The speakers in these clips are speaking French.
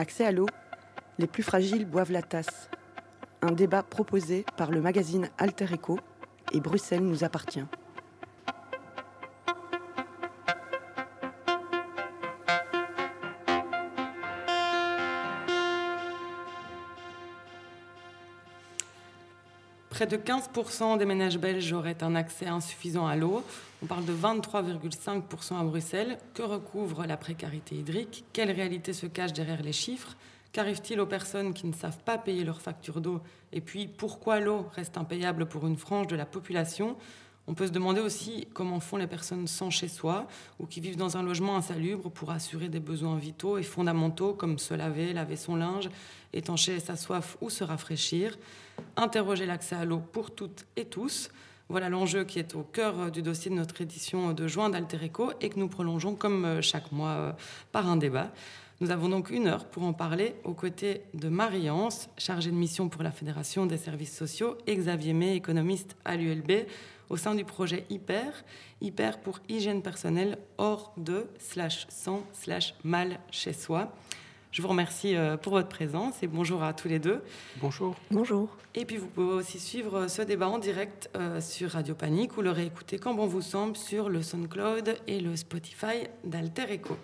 Accès à l'eau, les plus fragiles boivent la tasse. Un débat proposé par le magazine Alter Eco et Bruxelles nous appartient. Près de 15% des ménages belges auraient un accès insuffisant à l'eau. On parle de 23,5% à Bruxelles. Que recouvre la précarité hydrique? Quelle réalité se cache derrière les chiffres? Qu'arrive-t-il aux personnes qui ne savent pas payer leur facture d'eau? Et puis, pourquoi l'eau reste impayable pour une frange de la population? On peut se demander aussi comment font les personnes sans chez soi ou qui vivent dans un logement insalubre pour assurer des besoins vitaux et fondamentaux comme se laver, laver son linge, étancher sa soif ou se rafraîchir. Interroger l'accès à l'eau pour toutes et tous. Voilà l'enjeu qui est au cœur du dossier de notre édition de juin d'Altereco et que nous prolongeons comme chaque mois euh, par un débat. Nous avons donc une heure pour en parler aux côtés de Marie-Anse, chargée de mission pour la Fédération des services sociaux, et Xavier May, économiste à l'ULB au sein du projet Hyper, Hyper pour hygiène personnelle hors de slash sans slash mal chez soi. Je vous remercie euh, pour votre présence et bonjour à tous les deux. Bonjour. Bonjour. Et puis vous pouvez aussi suivre ce débat en direct euh, sur Radio Panique ou le réécouter quand bon vous semble sur le SoundCloud et le Spotify d'Alter Echo.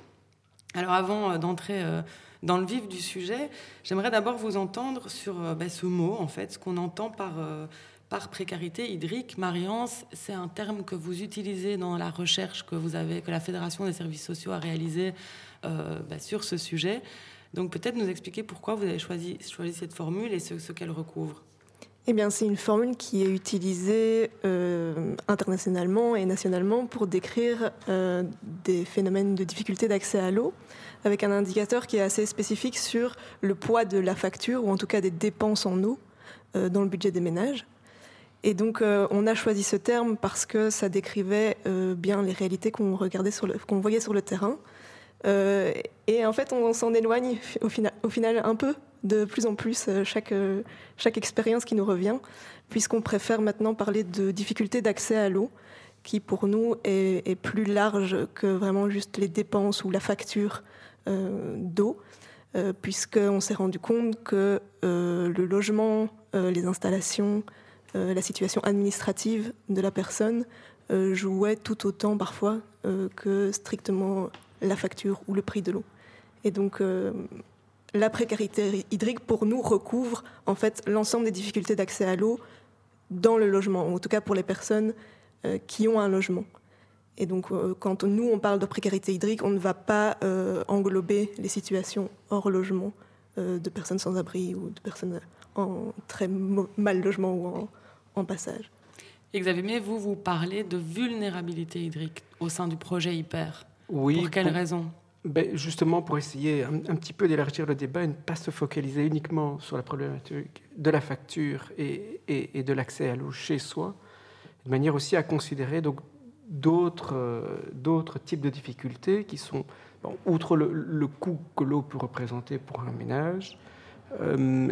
Alors avant euh, d'entrer dans le vif du sujet, j'aimerais d'abord vous entendre sur bah, ce mot, en fait, ce qu'on entend par par précarité hydrique. Mariance, c'est un terme que vous utilisez dans la recherche que vous avez, que la Fédération des services sociaux a réalisée euh, bah, sur ce sujet. Donc peut-être nous expliquer pourquoi vous avez choisi, cette formule et ce, qu'elle recouvre. Eh bien, c'est une formule qui est utilisée euh, internationalement et nationalement pour décrire euh, des phénomènes de difficulté d'accès à l'eau, avec un indicateur qui est assez spécifique sur le poids de la facture, ou en tout cas des dépenses en eau, dans le budget des ménages. Et donc, euh, on a choisi ce terme parce que ça décrivait euh, bien les réalités qu'on regardait qu'on voyait sur le terrain. Euh, et en fait, on s'en éloigne au final, un peu, de plus en plus, chaque, chaque expérience qui nous revient, puisqu'on préfère maintenant parler de difficultés d'accès à l'eau, qui pour nous est, plus large que vraiment juste les dépenses ou la facture d'eau, puisqu'on s'est rendu compte que le logement, les installations, la situation administrative de la personne euh, jouait tout autant parfois euh, que strictement la facture ou le prix de l'eau. Et donc la précarité hydrique pour nous recouvre en fait l'ensemble des difficultés d'accès à l'eau dans le logement, en tout cas pour les personnes qui ont un logement. Et donc, quand nous, on parle de précarité hydrique, on ne va pas englober les situations hors logement de personnes sans abri ou de personnes en très mal logement ou en, en passage. Xavier, vous, vous parlez de vulnérabilité hydrique au sein du projet Hyper. Oui. Pour quelles raisons ben Justement pour essayer un, petit peu d'élargir le débat et ne pas se focaliser uniquement sur la problématique de la facture et, et, de l'accès à l'eau chez soi, de manière aussi à considérer donc d'autres euh, d'autres types de difficultés qui sont, outre le, coût que l'eau peut représenter pour un ménage, euh,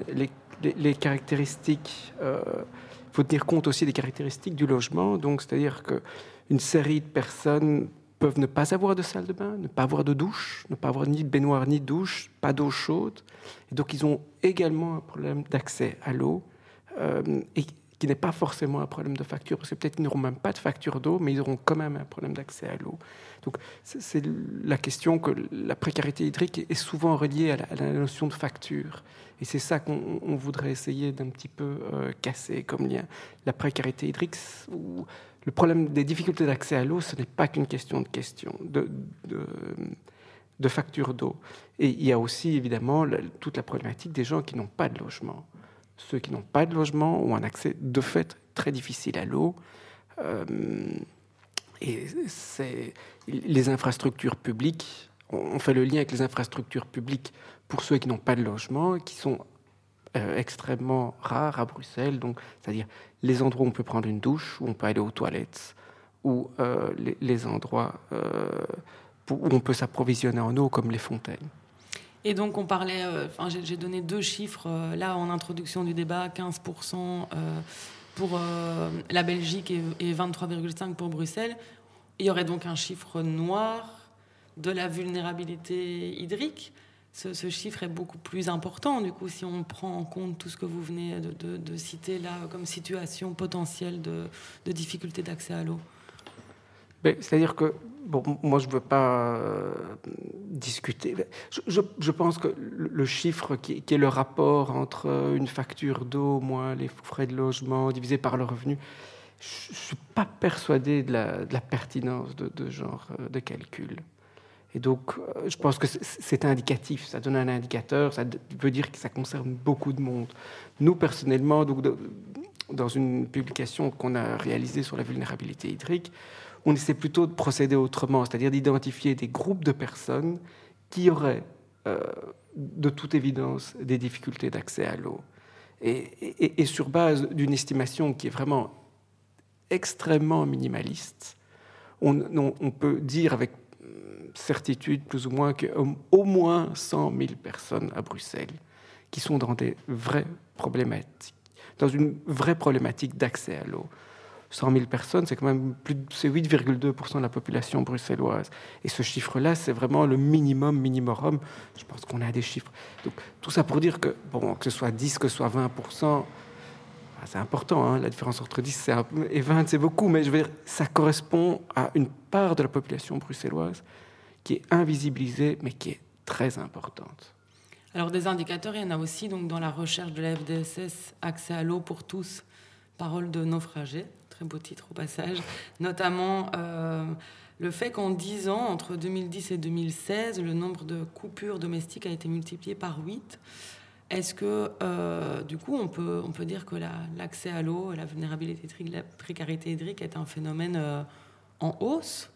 les, caractéristiques euh, il faut tenir compte aussi des caractéristiques du logement. Donc, c'est-à-dire qu'une série de personnes peuvent ne pas avoir de salle de bain, ne pas avoir de douche, ne pas avoir ni de baignoire ni douche, pas d'eau chaude. Et donc, ils ont également un problème d'accès à l'eau. Euh, et qui n'est pas forcément un problème de facture, parce que peut-être qu'ils n'auront même pas de facture d'eau, mais ils auront quand même un problème d'accès à l'eau. Donc c'est la question que la précarité hydrique est souvent reliée à la, notion de facture. Et c'est ça qu'on voudrait essayer d'un petit peu euh, casser comme lien. La précarité hydrique, ou le problème des difficultés d'accès à l'eau, ce n'est pas qu'une question de question de, facture d'eau. Et il y a aussi évidemment toute la problématique des gens qui n'ont pas de logement ceux qui n'ont pas de logement ont un accès de fait très difficile à l'eau. Euh, et les infrastructures publiques. On fait le lien avec les infrastructures publiques pour ceux qui n'ont pas de logement, qui sont euh, extrêmement rares à Bruxelles. Donc, c'est-à-dire les endroits où on peut prendre une douche, où on peut aller aux toilettes, ou euh, les, endroits où on peut s'approvisionner en eau, comme les fontaines. Et donc, on parlait, euh, j'ai donné deux chiffres euh, là en introduction du débat 15% euh, pour la Belgique et, 23,5% pour Bruxelles. Il y aurait donc un chiffre noir de la vulnérabilité hydrique. Ce, chiffre est beaucoup plus important, du coup, si on prend en compte tout ce que vous venez de, citer là comme situation potentielle de, difficulté d'accès à l'eau ben, C'est-à-dire que, bon, moi, je ne veux pas euh, discuter. Je, pense que le chiffre qui, est le rapport entre une facture d'eau moins les frais de logement divisé par le revenu, je ne suis pas persuadé de la, pertinence de, de genre euh, de calcul. Et donc, euh, je pense que c'est indicatif, ça donne un indicateur, ça veut dire que ça concerne beaucoup de monde. Nous, personnellement, donc, dans une publication qu'on a réalisée sur la vulnérabilité hydrique, on essaie plutôt de procéder autrement, c'est-à-dire d'identifier des groupes de personnes qui auraient, euh, de toute évidence, des difficultés d'accès à l'eau. Et, sur base d'une estimation qui est vraiment extrêmement minimaliste, on, on peut dire avec certitude plus ou moins qu'au moins 100 000 personnes à Bruxelles qui sont dans des vraies problématiques, dans une vraie problématique d'accès à l'eau. 100 000 personnes, c'est quand même plus, c'est 8,2% de la population bruxelloise. Et ce chiffre-là, c'est vraiment le minimum, minimum. Je pense qu'on a des chiffres. Donc, tout ça pour dire que, bon, que ce soit 10, que ce soit 20%, bah, c'est important. Hein. la différence entre 10 et 20, c'est beaucoup, mais je veux dire, ça correspond à une part de la population bruxelloise qui est invisibilisée, mais qui est très importante. Alors des indicateurs, il y en a aussi donc dans la recherche de la FDSS, accès à l'eau pour tous, parole de naufragés, très beau titre au passage, notamment euh, le fait qu'en 10 ans, entre 2010 et 2016, le nombre de coupures domestiques a été multiplié par 8. Est-ce que, euh, du coup, on peut, on peut dire que l'accès à l'eau, la vulnérabilité hydrique, la précarité hydrique est un phénomène euh, en hausse?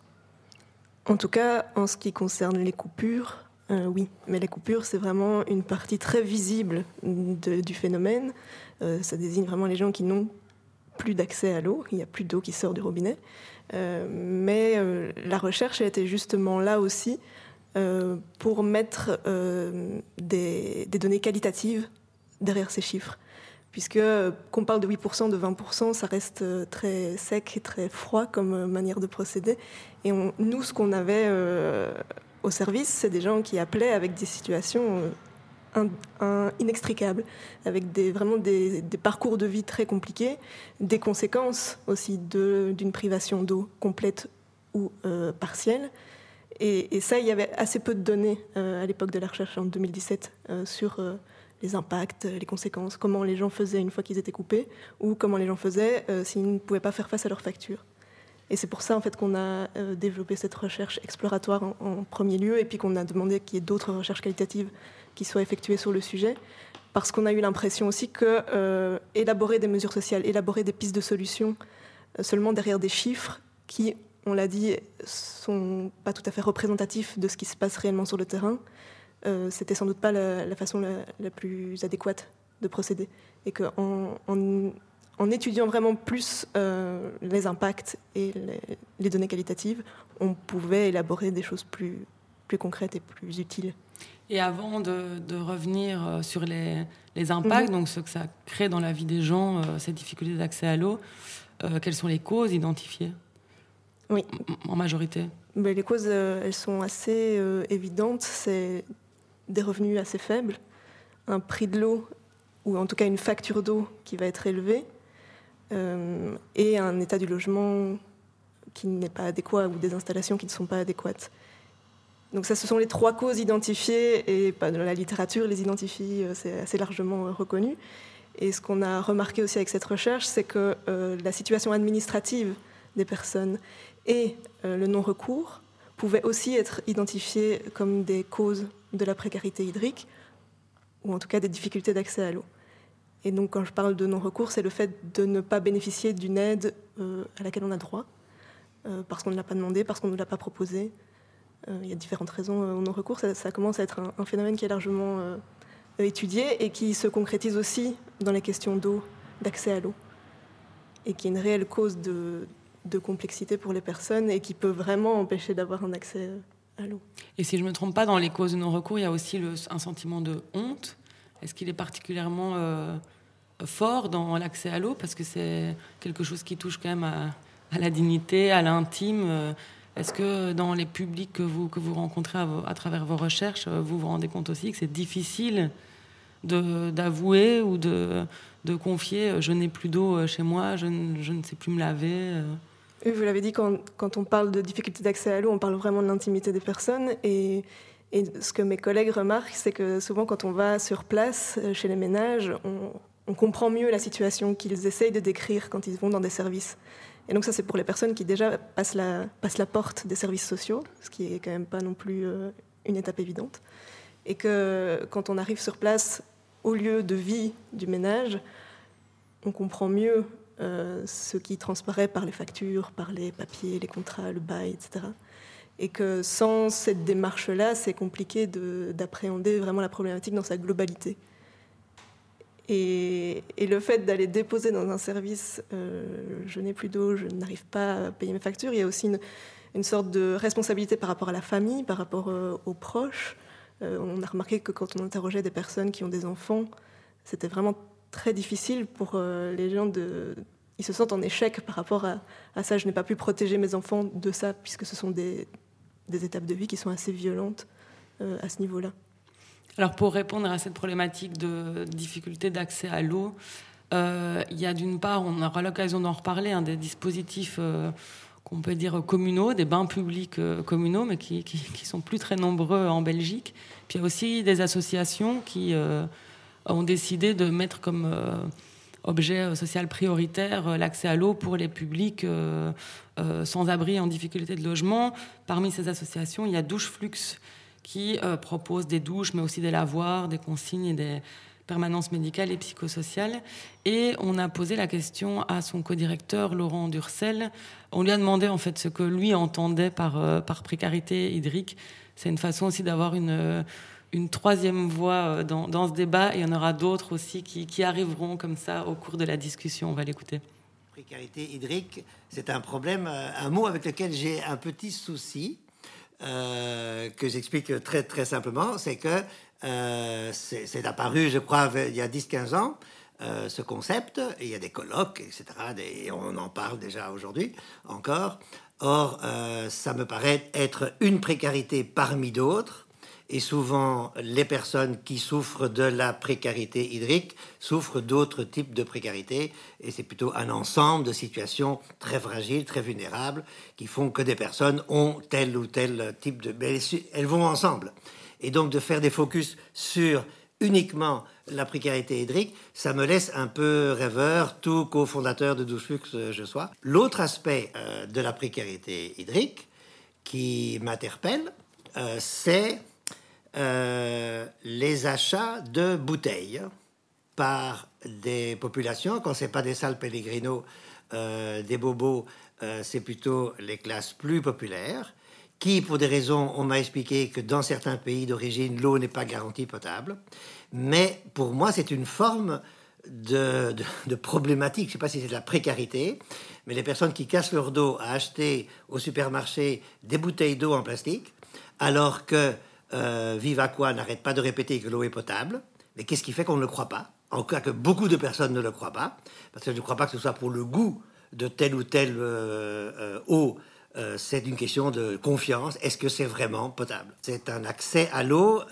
En tout cas, en ce qui concerne les coupures, euh, oui. Mais les coupures, c'est vraiment une partie très visible du phénomène. Ça désigne vraiment les gens qui n'ont plus d'accès à l'eau. Il n'y a plus d'eau qui sort du robinet. Mais la recherche a été justement là aussi pour mettre des, données qualitatives derrière ces chiffres puisque qu'on parle de 8%, de 20%, ça reste euh, très sec et très froid comme euh, manière de procéder. Et nous, ce qu'on avait euh, au service, c'est des gens qui appelaient avec des situations inextricables, avec des, vraiment des, parcours de vie très compliqués, des conséquences aussi d'une privation d'eau complète ou partielle. Et, ça, il y avait assez peu de données à l'époque de la recherche en 2017 sur les impacts, les conséquences, comment les gens faisaient une fois qu'ils étaient coupés, ou comment les gens faisaient euh, s'ils ne pouvaient pas faire face à leurs factures. Et c'est pour ça en fait qu'on a euh, développé cette recherche exploratoire en, premier lieu, et puis qu'on a demandé qu'il y ait d'autres recherches qualitatives qui soient effectuées sur le sujet, parce qu'on a eu l'impression aussi que euh, élaborer des mesures sociales, élaborer des pistes de solutions seulement derrière des chiffres qui, on l'a dit, sont pas tout à fait représentatifs de ce qui se passe réellement sur le terrain, euh, c'était sans doute pas la, façon la, plus adéquate de procéder. Et qu'en en, étudiant vraiment plus euh, les impacts et les, données qualitatives, on pouvait élaborer des choses plus, plus concrètes et plus utiles. Et avant de, revenir euh, sur les, les impacts, mhm. donc ce que ça crée dans la vie des gens, ces difficultés d'accès à l'eau, quelles sont les causes identifiées? Oui. En majorité Mais Les causes, elles sont assez évidentes. C'est des revenus assez faibles, un prix de l'eau, ou en tout cas une facture d'eau qui va être élevée, euh, et un état du logement qui n'est pas adéquat, ou des installations qui ne sont pas adéquates. Donc ça, ce sont les trois causes identifiées, et dans la littérature les identifie, euh, c'est assez largement euh, reconnu. Et ce qu'on a remarqué aussi avec cette recherche, c'est que la situation administrative des personnes et le non-recours pouvaient aussi être identifiés comme des causes de la précarité hydrique, ou en tout cas des difficultés d'accès à l'eau. Et donc quand je parle de non-recours, c'est le fait de ne pas bénéficier d'une aide euh, à laquelle on a droit, euh, parce qu'on ne l'a pas demandé, parce qu'on ne l'a pas proposé. Euh, il y a différentes raisons au non-recours. Ça, commence à être un, phénomène qui est largement étudié et qui se concrétise aussi dans les questions d'eau, d'accès à l'eau, et qui est une réelle cause de, de complexité pour les personnes et qui peut vraiment empêcher d'avoir un accès à l'eau. Et si je ne me trompe pas, dans les causes de non-recours, il y a aussi un sentiment de honte. Est-ce qu'il est particulièrement euh, fort dans l'accès à l'eau? Parce que c'est quelque chose qui touche quand même à, la dignité, à l'intime. Euh, Est-ce que dans les publics que vous, que vous rencontrez à, travers vos recherches, vous vous rendez compte aussi que c'est difficile d'avouer ou de, de confier je n'ai plus d'eau chez moi, je, je, ne sais plus me laver vous l'avez dit, quand, on parle de difficulté d'accès à l'eau, on parle vraiment de l'intimité des personnes. Et, ce que mes collègues remarquent, c'est que souvent, quand on va sur place euh, chez les ménages, on, on comprend mieux la situation qu'ils essayent de décrire quand ils vont dans des services. Et donc ça, c'est pour les personnes qui déjà passent la, passent la porte des services sociaux, ce qui est quand même pas non plus euh, une étape évidente. Et que quand on arrive sur place, au lieu de vie du ménage, on comprend mieux euh, ce qui transparaît par les factures, par les papiers, les contrats, le bail, etc. Et que sans cette démarche-là, c'est compliqué d'appréhender vraiment la problématique dans sa globalité. Et, le fait d'aller déposer dans un service, euh, je n'ai plus d'eau, je n'arrive pas à payer mes factures, il y a aussi une, sorte de responsabilité par rapport à la famille, par rapport euh, aux proches. on a remarqué que quand on interrogeait des personnes qui ont des enfants, c'était vraiment très difficile pour euh, les gens de. Ils se sentent en échec par rapport à, ça. Je n'ai pas pu protéger mes enfants de ça, puisque ce sont des, des étapes de vie qui sont assez violentes euh, à ce niveau-là. Alors, pour répondre à cette problématique de difficulté d'accès à l'eau, euh, il y a d'une part, on aura l'occasion d'en reparler, hein, des dispositifs qu'on peut dire communaux, des bains publics communaux, mais qui, qui, qui, sont plus très nombreux en Belgique. Puis il y a aussi des associations qui ont décidé de mettre comme euh, objet euh, social prioritaire euh, l'accès à l'eau pour les publics sans abri en difficulté de logement. Parmi ces associations, il y a Douche Flux qui propose des douches, mais aussi des lavoirs, des consignes et des permanences médicales et psychosociales. Et on a posé la question à son co-directeur, Laurent Durcel. On lui a demandé en fait ce que lui entendait par, par précarité hydrique. C'est une façon aussi d'avoir une une troisième voix euh, dans, ce débat il y en aura d'autres aussi qui, arriveront comme ça au cours de la discussion. On va l'écouter. Précarité hydrique, c'est un problème, euh, un mot avec lequel j'ai un petit souci euh, que j'explique très très simplement, c'est que c'est apparu, je crois, il y a 10-15 ans. ce concept, il y a des colloques, etc., et on en parle déjà aujourd'hui encore. Or, ça me paraît être une précarité parmi d'autres, et souvent, les personnes qui souffrent de la précarité hydrique souffrent d'autres types de précarité. Et c'est plutôt un ensemble de situations très fragiles, très vulnérables, qui font que des personnes ont tel ou tel type de... Elles vont ensemble. Et donc de faire des focus sur uniquement la précarité hydrique, ça me laisse un peu rêveur, tout cofondateur de Douceflux je sois. L'autre aspect euh, de la précarité hydrique qui m'interpelle, euh, c'est euh, les achats de bouteilles par des populations, quand c'est pas des salles Pellegrino, euh, des bobos, euh, c'est plutôt les classes plus populaires, qui, pour des raisons, on m'a expliqué que dans certains pays d'origine, l'eau n'est pas garantie potable. Mais pour moi, c'est une forme de, de, problématique. Je ne sais pas si c'est de la précarité, mais les personnes qui cassent leur dos à acheter au supermarché des bouteilles d'eau en plastique, alors que euh, Viva quoi n'arrête pas de répéter que l'eau est potable. Mais qu'est-ce qui fait qu'on ne le croit pas? En cas que beaucoup de personnes ne le croient pas, parce que je ne crois pas que ce soit pour le goût de telle ou telle euh, euh, eau. c'est une question de confiance. Est-ce que c'est vraiment potable? C'est un accès à l'eau,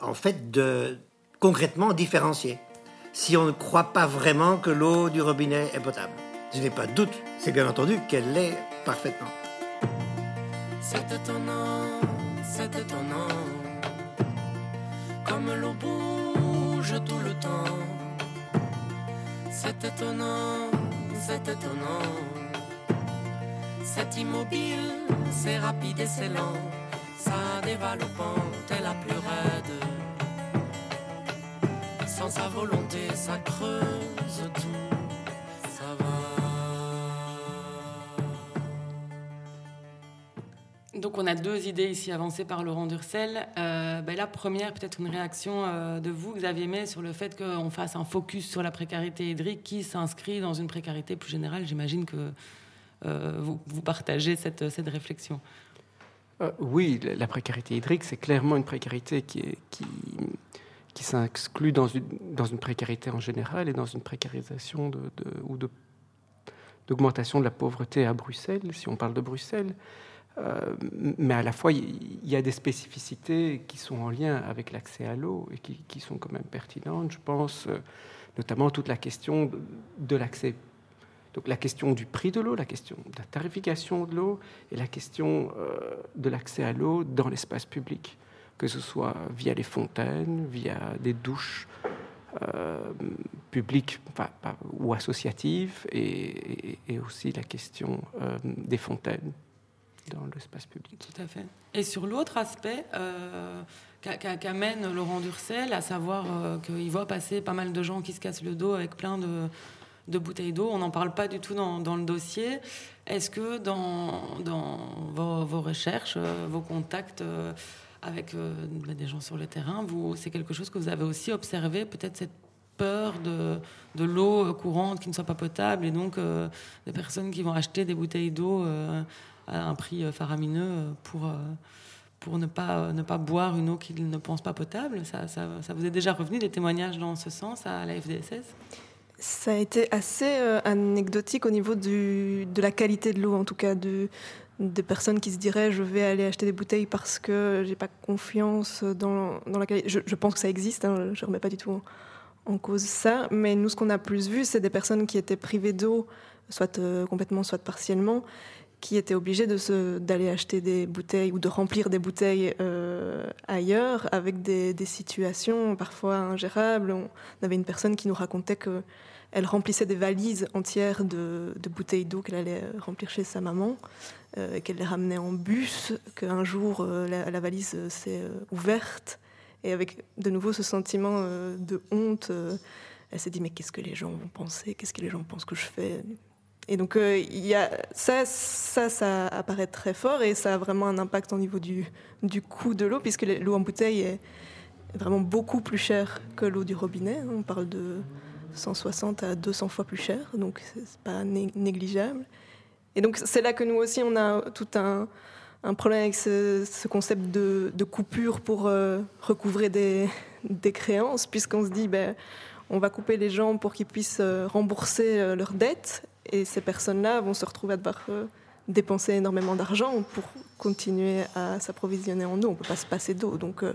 en fait, de concrètement différencié. Si on ne croit pas vraiment que l'eau du robinet est potable, je n'ai pas de doute. C'est bien entendu qu'elle l'est parfaitement. C'est étonnant comme l'eau bouge tout le temps. C'est étonnant, c'est étonnant. C'est immobile, c'est rapide et c'est lent. Ça au pente la plus raide. Sans sa volonté, ça creuse tout. Donc on a deux idées ici avancées par Laurent Durcel. Euh, ben, la première, peut-être une réaction euh, de vous, Xavier May, sur le fait qu'on fasse un focus sur la précarité hydrique qui s'inscrit dans une précarité plus générale. J'imagine que euh, vous, partagez cette, réflexion. oui, la précarité hydrique, c'est clairement une précarité qui, est, dans une, précarité en général et dans une précarisation ou d'augmentation de la pauvreté à Bruxelles, si on parle de Bruxelles. Euh, mais à la fois, il y a des spécificités qui sont en lien avec l'accès à l'eau et qui, sont quand même pertinentes. Je pense euh, notamment toute la question de, l'accès, donc la question du prix de l'eau, la question de la tarification de l'eau et la question euh, de l'accès à l'eau dans l'espace public, que ce soit via les fontaines, via des douches. publiques ou associatives et, aussi la question des fontaines dans l'espace public. Tout à fait. Et sur l'autre aspect euh, qu'amène Laurent Durcel, à savoir euh, qu'il voit passer pas mal de gens qui se cassent le dos avec plein de, de bouteilles d'eau, on n'en parle pas du tout dans, dans le dossier. Est-ce que dans, vos, recherches, euh, vos contacts avec bah, des gens sur le terrain, c'est quelque chose que vous avez aussi observé, peut-être cette peur de, de l'eau courante qui ne soit pas potable et donc des personnes qui vont acheter des bouteilles d'eau à un prix euh, faramineux euh, pour, euh, pour ne, pas, ne pas boire une eau qu'ils ne pensent pas potable. Ça, ça, vous est déjà revenu des témoignages dans ce sens à la FDSS ça a été assez anecdotique au niveau du, de la qualité de l'eau, en tout cas de, des personnes qui se diraient je vais aller acheter des bouteilles parce que j'ai pas confiance dans, dans la qualité. Je, pense que ça existe, hein, je remets pas du tout en, cause ça, mais nous ce qu'on a plus vu, c'est des personnes qui étaient privées d'eau, soit complètement, soit partiellement, qui étaient obligés d'aller acheter des bouteilles ou de remplir des bouteilles euh, ailleurs avec des, situations parfois ingérables. On avait une personne qui nous racontait qu'elle remplissait des valises entières de, bouteilles d'eau qu'elle allait remplir chez sa maman, euh, qu'elle les ramenait en bus, qu'un jour euh, la, valise s'est ouverte et avec de nouveau ce sentiment de honte. elle s'est dit mais qu'est-ce que les gens vont penser? Qu'est-ce que les gens pensent que je fais? Et donc, euh, ça, ça, ça apparaît très fort et ça a vraiment un impact au niveau du, coût de l'eau, puisque l'eau en bouteille est vraiment beaucoup plus chère que l'eau du robinet. On parle de 160 à 200 fois plus cher, donc c'est pas négligeable. Et donc, c'est là que nous aussi, on a tout un, problème avec ce, ce concept de, coupure pour euh, recouvrer des, des créances, puisqu'on se dit, ben, on va couper les gens pour qu'ils puissent euh, rembourser leurs dettes et ces personnes-là vont se retrouver à devoir euh, dépenser énormément d'argent pour continuer à s'approvisionner en eau. On ne peut pas se passer d'eau, donc euh,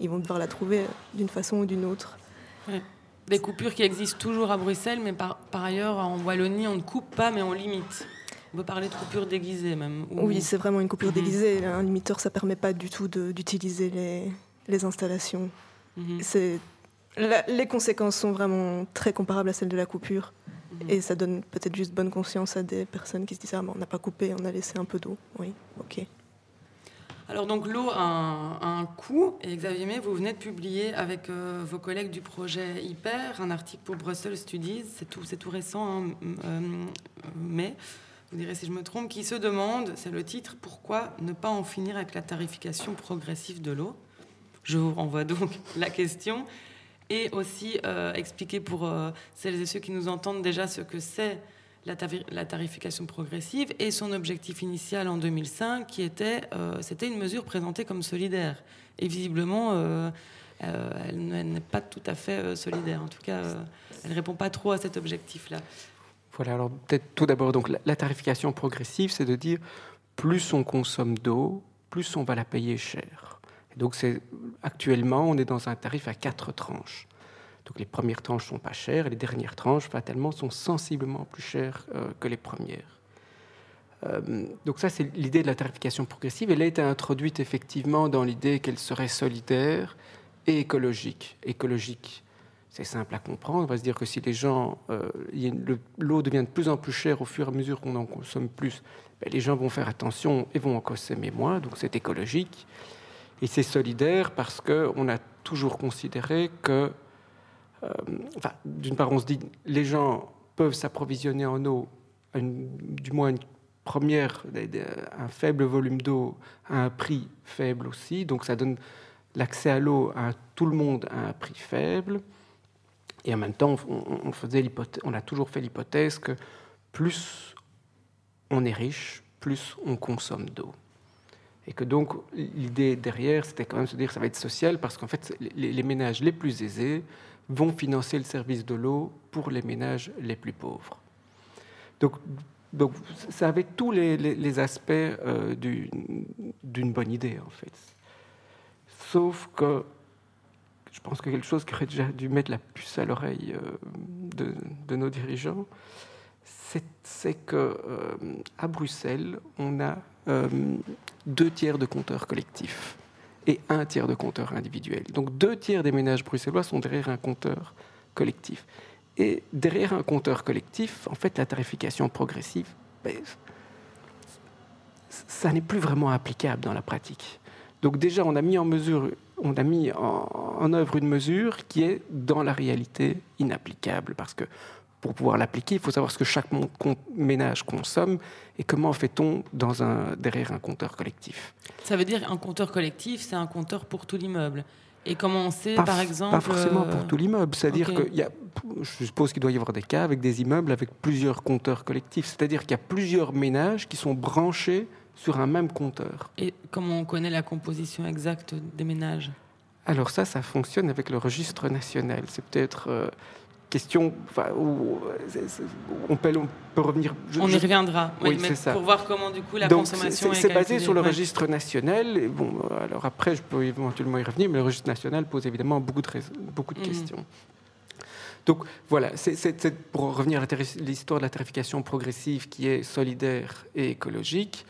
ils vont devoir la trouver d'une façon ou d'une autre. Des coupures qui existent toujours à Bruxelles, mais par, par, ailleurs, en Wallonie, on ne coupe pas, mais on limite. On peut parler de coupure déguisée même. Oui, c'est vraiment une coupure mhm. déguisée. Un limiteur, ça ne permet pas du tout d'utiliser les, les, installations. Mhm. les conséquences sont vraiment très comparables à celles de la coupure. Et ça donne peut-être juste bonne conscience à des personnes qui se disent Ah, on n'a pas coupé, on a laissé un peu d'eau. Oui, ok. Alors, donc, l'eau a un, coût. Et Xavier May, vous venez de publier avec euh, vos collègues du projet Hyper un article pour Brussels Studies. C'est tout, tout récent, hein, euh, mais vous direz si je me trompe, qui se demande, c'est le titre, pourquoi ne pas en finir avec la tarification progressive de l'eau? Je vous renvoie donc la question et aussi euh, expliquer pour euh, celles et ceux qui nous entendent déjà ce que c'est la, tarification progressive et son objectif initial en 2005 qui était euh, c'était une mesure présentée comme solidaire. Et visiblement elle n'est pas tout à fait solidaire. En tout cas elle ne répond pas trop à cet objectif là voilà alors peut-être tout d'abord donc la tarification progressive c'est de dire plus on consomme d'eau plus on va la payer cher donc actuellement, on est dans un tarif à quatre tranches. Donc les premières tranches sont pas chères, et les dernières tranches, fatalement, sont sensiblement plus chères euh, que les premières. Euh, donc ça, c'est l'idée de la tarification progressive. Elle a été introduite effectivement dans l'idée qu'elle serait solidaire et écologique. Écologique, c'est simple à comprendre. On va se dire que si les gens, euh, l'eau devient de plus en plus chère au fur et à mesure qu'on en consomme plus, ben, les gens vont faire attention et vont en consommer moins. Donc c'est écologique. Et c'est solidaire parce qu'on a toujours considéré que, euh, d'une part, on se dit les gens peuvent s'approvisionner en eau, du moins une première, un faible volume d'eau à un prix faible aussi, donc ça donne l'accès à l'eau à tout le monde à un prix faible. Et en même temps, on a toujours fait l'hypothèse que plus on est riche, plus on consomme d'eau. Et que donc, l'idée derrière, c'était quand même de se dire que ça va être social parce qu'en fait, les, ménages les plus aisés vont financer le service de l'eau pour les ménages les plus pauvres. Donc, ça avait tous les, aspects euh, d'une bonne idée, en fait. Sauf que je pense que quelque chose qui aurait déjà dû mettre la puce à l'oreille euh, de, nos dirigeants, c'est qu'à euh, à Bruxelles, on a deux tiers de compteurs collectifs et un tiers de compteurs individuels. Donc deux tiers des ménages bruxellois sont derrière un compteur collectif. Et derrière un compteur collectif, en fait, la tarification progressive, ça n'est plus vraiment applicable dans la pratique. Donc déjà, on a mis en mesure, on a mis en, œuvre une mesure qui est dans la réalité inapplicable, parce que pour pouvoir l'appliquer, il faut savoir ce que chaque ménage consomme et comment fait-on dans un, derrière un compteur collectif. Ça veut dire un compteur collectif, c'est un compteur pour tout l'immeuble. Et comment on sait, par exemple Pas forcément pour euh, tout l'immeuble. C'est-à-dire qu'il y a, je suppose qu'il doit y avoir des cas avec des immeubles avec plusieurs compteurs collectifs. C'est-à-dire qu'il y a plusieurs ménages qui sont branchés sur un même compteur. Et comment on connaît la composition exacte des ménages? Alors ça, ça fonctionne avec le registre national. C'est peut-être euh, question où on peut, on peut revenir. on y reviendra. Oui, c'est ça. Pour voir comment du coup la consommation est. C'est basé sur le registre national. Et bon, alors après, je peux éventuellement y revenir, mais le registre national pose évidemment beaucoup de, beaucoup de mhm. questions. Donc voilà, c'est pour revenir à l'histoire de la tarification progressive qui est solidaire et écologique.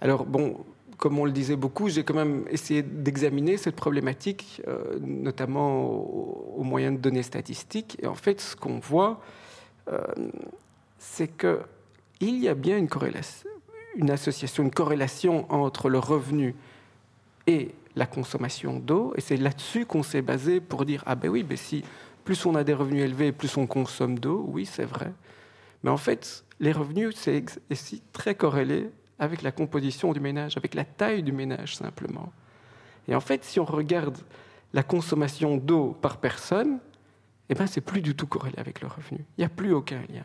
Alors bon, comme on le disait beaucoup, j'ai quand même essayé d'examiner cette problématique, euh, notamment au, moyen de données statistiques. Et en fait, ce qu'on voit, euh, c'est qu'il y a bien une une association, une corrélation entre le revenu et la consommation d'eau. Et c'est là-dessus qu'on s'est basé pour dire ah ben oui, ben si plus on a des revenus élevés, plus on consomme d'eau. Oui, c'est vrai. Mais en fait, les revenus, c'est très corrélé avec la composition du ménage, avec la taille du ménage simplement. Et en fait, si on regarde la consommation d'eau par personne, eh ben, c'est plus du tout corrélé avec le revenu. Il n'y a plus aucun lien.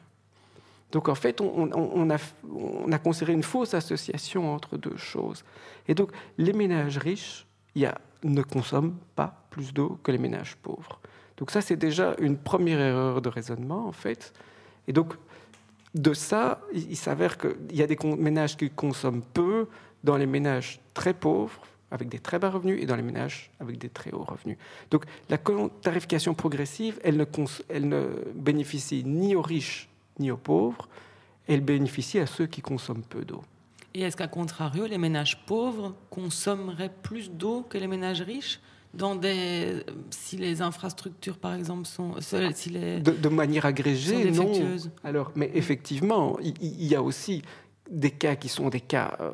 Donc en fait, on, a, on, a, considéré une fausse association entre deux choses. Et donc, les ménages riches y a, ne consomment pas plus d'eau que les ménages pauvres. Donc ça, c'est déjà une première erreur de raisonnement, en fait. Et donc, de ça, il, s'avère qu'il y a des ménages qui consomment peu dans les ménages très pauvres, avec des très bas revenus, et dans les ménages avec des très hauts revenus. Donc la tarification progressive, elle ne, bénéficie ni aux riches ni aux pauvres, elle bénéficie à ceux qui consomment peu d'eau. Et est-ce qu'à contrario, les ménages pauvres consommeraient plus d'eau que les ménages riches? Dans des, si les infrastructures, par exemple, sont, si les de, manière agrégée, non. Alors, mais effectivement, il, y a aussi des cas qui sont des cas, euh,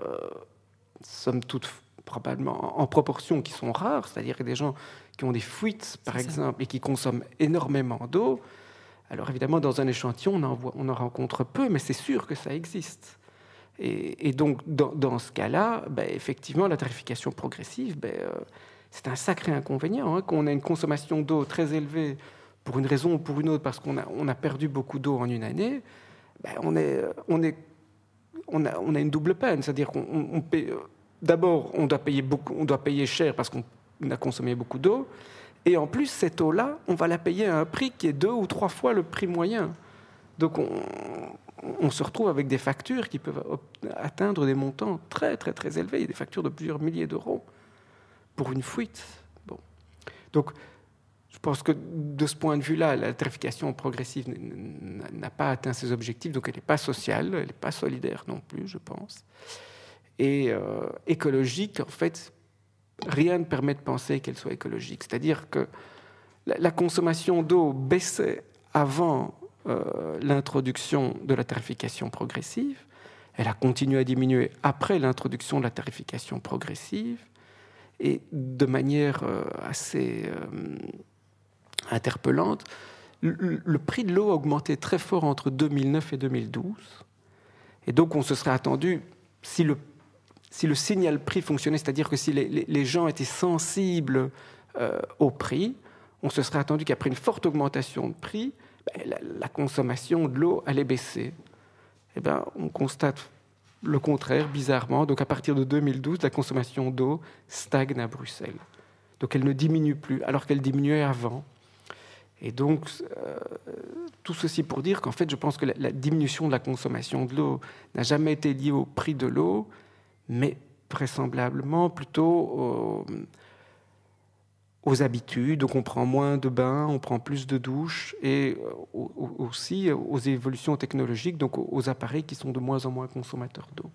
somme toute, probablement en proportion, qui sont rares, c'est-à-dire des gens qui ont des fuites, par exemple, et qui consomment énormément d'eau. Alors évidemment, dans un échantillon, on en, voit, on en rencontre peu, mais c'est sûr que ça existe. Et, donc, dans, ce cas-là, ben, effectivement, la tarification progressive, ben, euh, c'est un sacré inconvénient hein, qu'on a une consommation d'eau très élevée pour une raison ou pour une autre, parce qu'on a, perdu beaucoup d'eau en une année. Ben, on, a, une double peine, c'est-à-dire qu'on on D'abord, on doit payer beaucoup, on doit payer cher parce qu'on a consommé beaucoup d'eau, et en plus cette eau-là, on va la payer à un prix qui est deux ou trois fois le prix moyen. Donc on, on se retrouve avec des factures qui peuvent atteindre des montants très très très élevés, des factures de plusieurs milliers d'euros pour une fuite. Bon. Donc, je pense que de ce point de vue-là, la tarification progressive n'a pas atteint ses objectifs, donc elle n'est pas sociale, elle n'est pas solidaire non plus, je pense. Et euh, écologique, en fait, rien ne permet de penser qu'elle soit écologique. C'est-à-dire que la, consommation d'eau baissait avant euh, l'introduction de la tarification progressive. Elle a continué à diminuer après l'introduction de la tarification progressive et de manière euh, assez euh, interpellante, le, prix de l'eau a augmenté très fort entre 2009 et 2012. Et donc on se serait attendu, si le, si le signal prix fonctionnait, c'est-à-dire que si les, gens étaient sensibles euh, au prix, on se serait attendu qu'après une forte augmentation de prix, ben, la, la, consommation de l'eau allait baisser. Eh ben, on constate le contraire, bizarrement. Donc à partir de 2012, la consommation d'eau stagne à Bruxelles. Donc elle ne diminue plus, alors qu'elle diminuait avant. Et donc, euh, tout ceci pour dire qu'en fait, je pense que la, diminution de la consommation de l'eau n'a jamais été liée au prix de l'eau, mais vraisemblablement plutôt aux, habitudes. Donc, on prend moins de bains, on prend plus de douches, et euh, aussi aux évolutions technologiques, donc aux appareils qui sont de moins en moins consommateurs d'eau.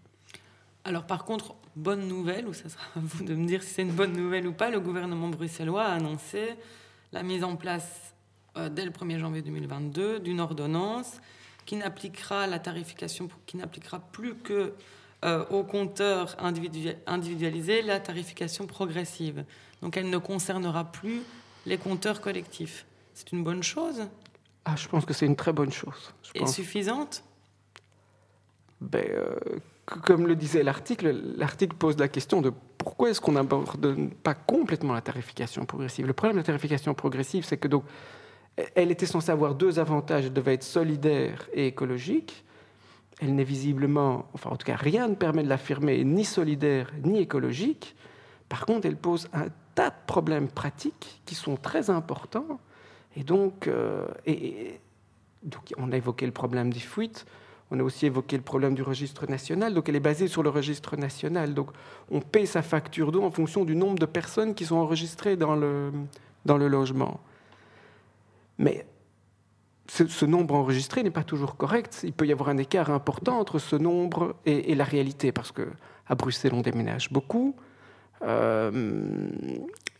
Alors par contre, bonne nouvelle, ou ça sera à vous de me dire si c'est une bonne nouvelle ou pas, le gouvernement bruxellois a annoncé la mise en place euh, dès le 1er janvier 2022 d'une ordonnance qui n'appliquera la tarification, qui n'appliquera plus que euh, aux compteurs individualisés la tarification progressive. Donc elle ne concernera plus les compteurs collectifs. C'est une bonne chose? Ah, Je pense que c'est une très bonne chose. Et suffisante? Ben, euh, comme le disait l'article, l'article pose la question de pourquoi est-ce qu'on n'aborde pas complètement la tarification progressive? Le problème de la tarification progressive, c'est que donc, elle était censée avoir deux avantages. Elle devait être solidaire et écologique. Elle n'est visiblement, enfin en tout cas, rien ne permet de l'affirmer, ni solidaire ni écologique. Par contre, elle pose un tas de problèmes pratiques qui sont très importants. Et donc, euh, et, donc on a évoqué le problème des fuites. On a aussi évoqué le problème du registre national. Donc, elle est basée sur le registre national. Donc, on paie sa facture d'eau en fonction du nombre de personnes qui sont enregistrées dans le, dans le logement. Mais ce, nombre enregistré n'est pas toujours correct. Il peut y avoir un écart important entre ce nombre et, la réalité, parce que à Bruxelles, on déménage beaucoup. Euh,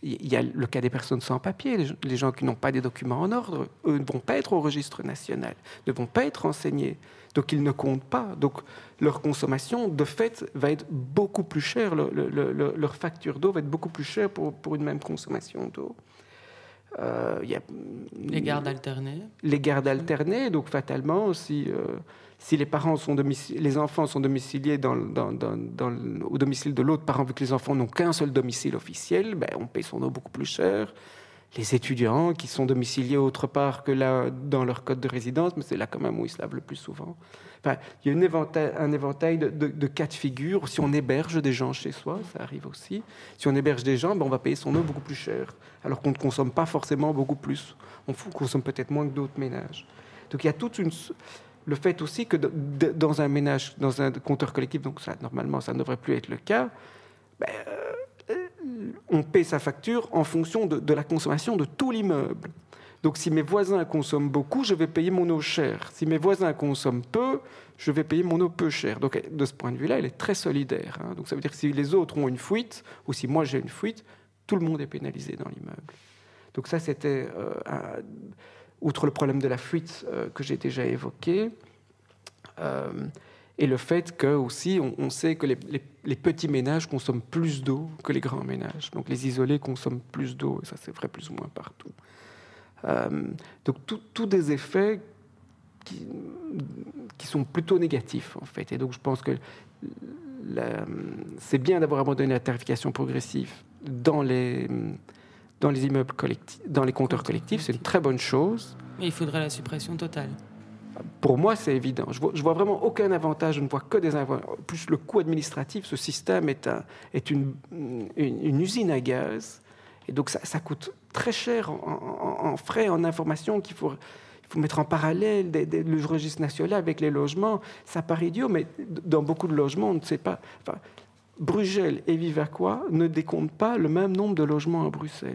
il y a le cas des personnes sans papier, les gens qui n'ont pas des documents en ordre, eux ne vont pas être au registre national, ne vont pas être renseignés. Donc ils ne comptent pas. Donc leur consommation, de fait, va être beaucoup plus chère. leur facture d'eau va être beaucoup plus chère pour, pour une même consommation d'eau. Euh, y a, les gardes alternées. Les gardes alternées, donc fatalement, si, euh, si les, parents sont les enfants sont domiciliés dans, dans, dans, au domicile de l'autre parent, vu que les enfants n'ont qu'un seul domicile officiel, ben, on paye son eau beaucoup plus cher les étudiants qui sont domiciliés autre part que là dans leur code de résidence, mais c'est là quand même où ils se lavent le plus souvent. Il y a un éventail de, cas de figure. Si on héberge des gens chez soi, ça arrive aussi. Si on héberge des gens, ben on va payer son eau beaucoup plus cher, alors qu'on ne consomme pas forcément beaucoup plus. On consomme peut-être moins que d'autres ménages. Donc il y a toute une le fait aussi que dans un ménage, dans un compteur collectif, donc ça, normalement ça ne devrait plus être le cas, ben, euh, on paie sa facture en fonction de, la consommation de tout l'immeuble. Donc si mes voisins consomment beaucoup, je vais payer mon eau cher. Si mes voisins consomment peu, je vais payer mon eau peu cher. Donc de ce point de vue-là, elle est très solidaire. Hein. Donc ça veut dire que si les autres ont une fuite, ou si moi j'ai une fuite, tout le monde est pénalisé dans l'immeuble. Donc ça, c'était, euh, outre le problème de la fuite euh, que j'ai déjà évoqué, euh, et le fait que aussi, on, sait que les, petits ménages consomment plus d'eau que les grands ménages. Donc les isolés consomment plus d'eau, et ça c'est vrai plus ou moins partout. Euh, donc tous des effets qui, qui, sont plutôt négatifs en fait. Et donc je pense que c'est bien d'avoir abandonné la tarification progressive dans les, dans les immeubles collectifs, dans les compteurs collectifs, c'est une très bonne chose. Mais il faudrait la suppression totale. Pour moi, c'est évident. Je vois, vois vraiment aucun avantage. Je ne vois que des avantages. Plus le coût administratif, ce système est, un, est une, une, usine à gaz. Et donc, ça, ça coûte très cher en, frais, en informations qu'il faut, mettre en parallèle le registre national avec les logements. Ça paraît idiot, mais dans beaucoup de logements, on ne sait pas. Enfin, Bruxelles et Vivaquois ne décomptent pas le même nombre de logements à Bruxelles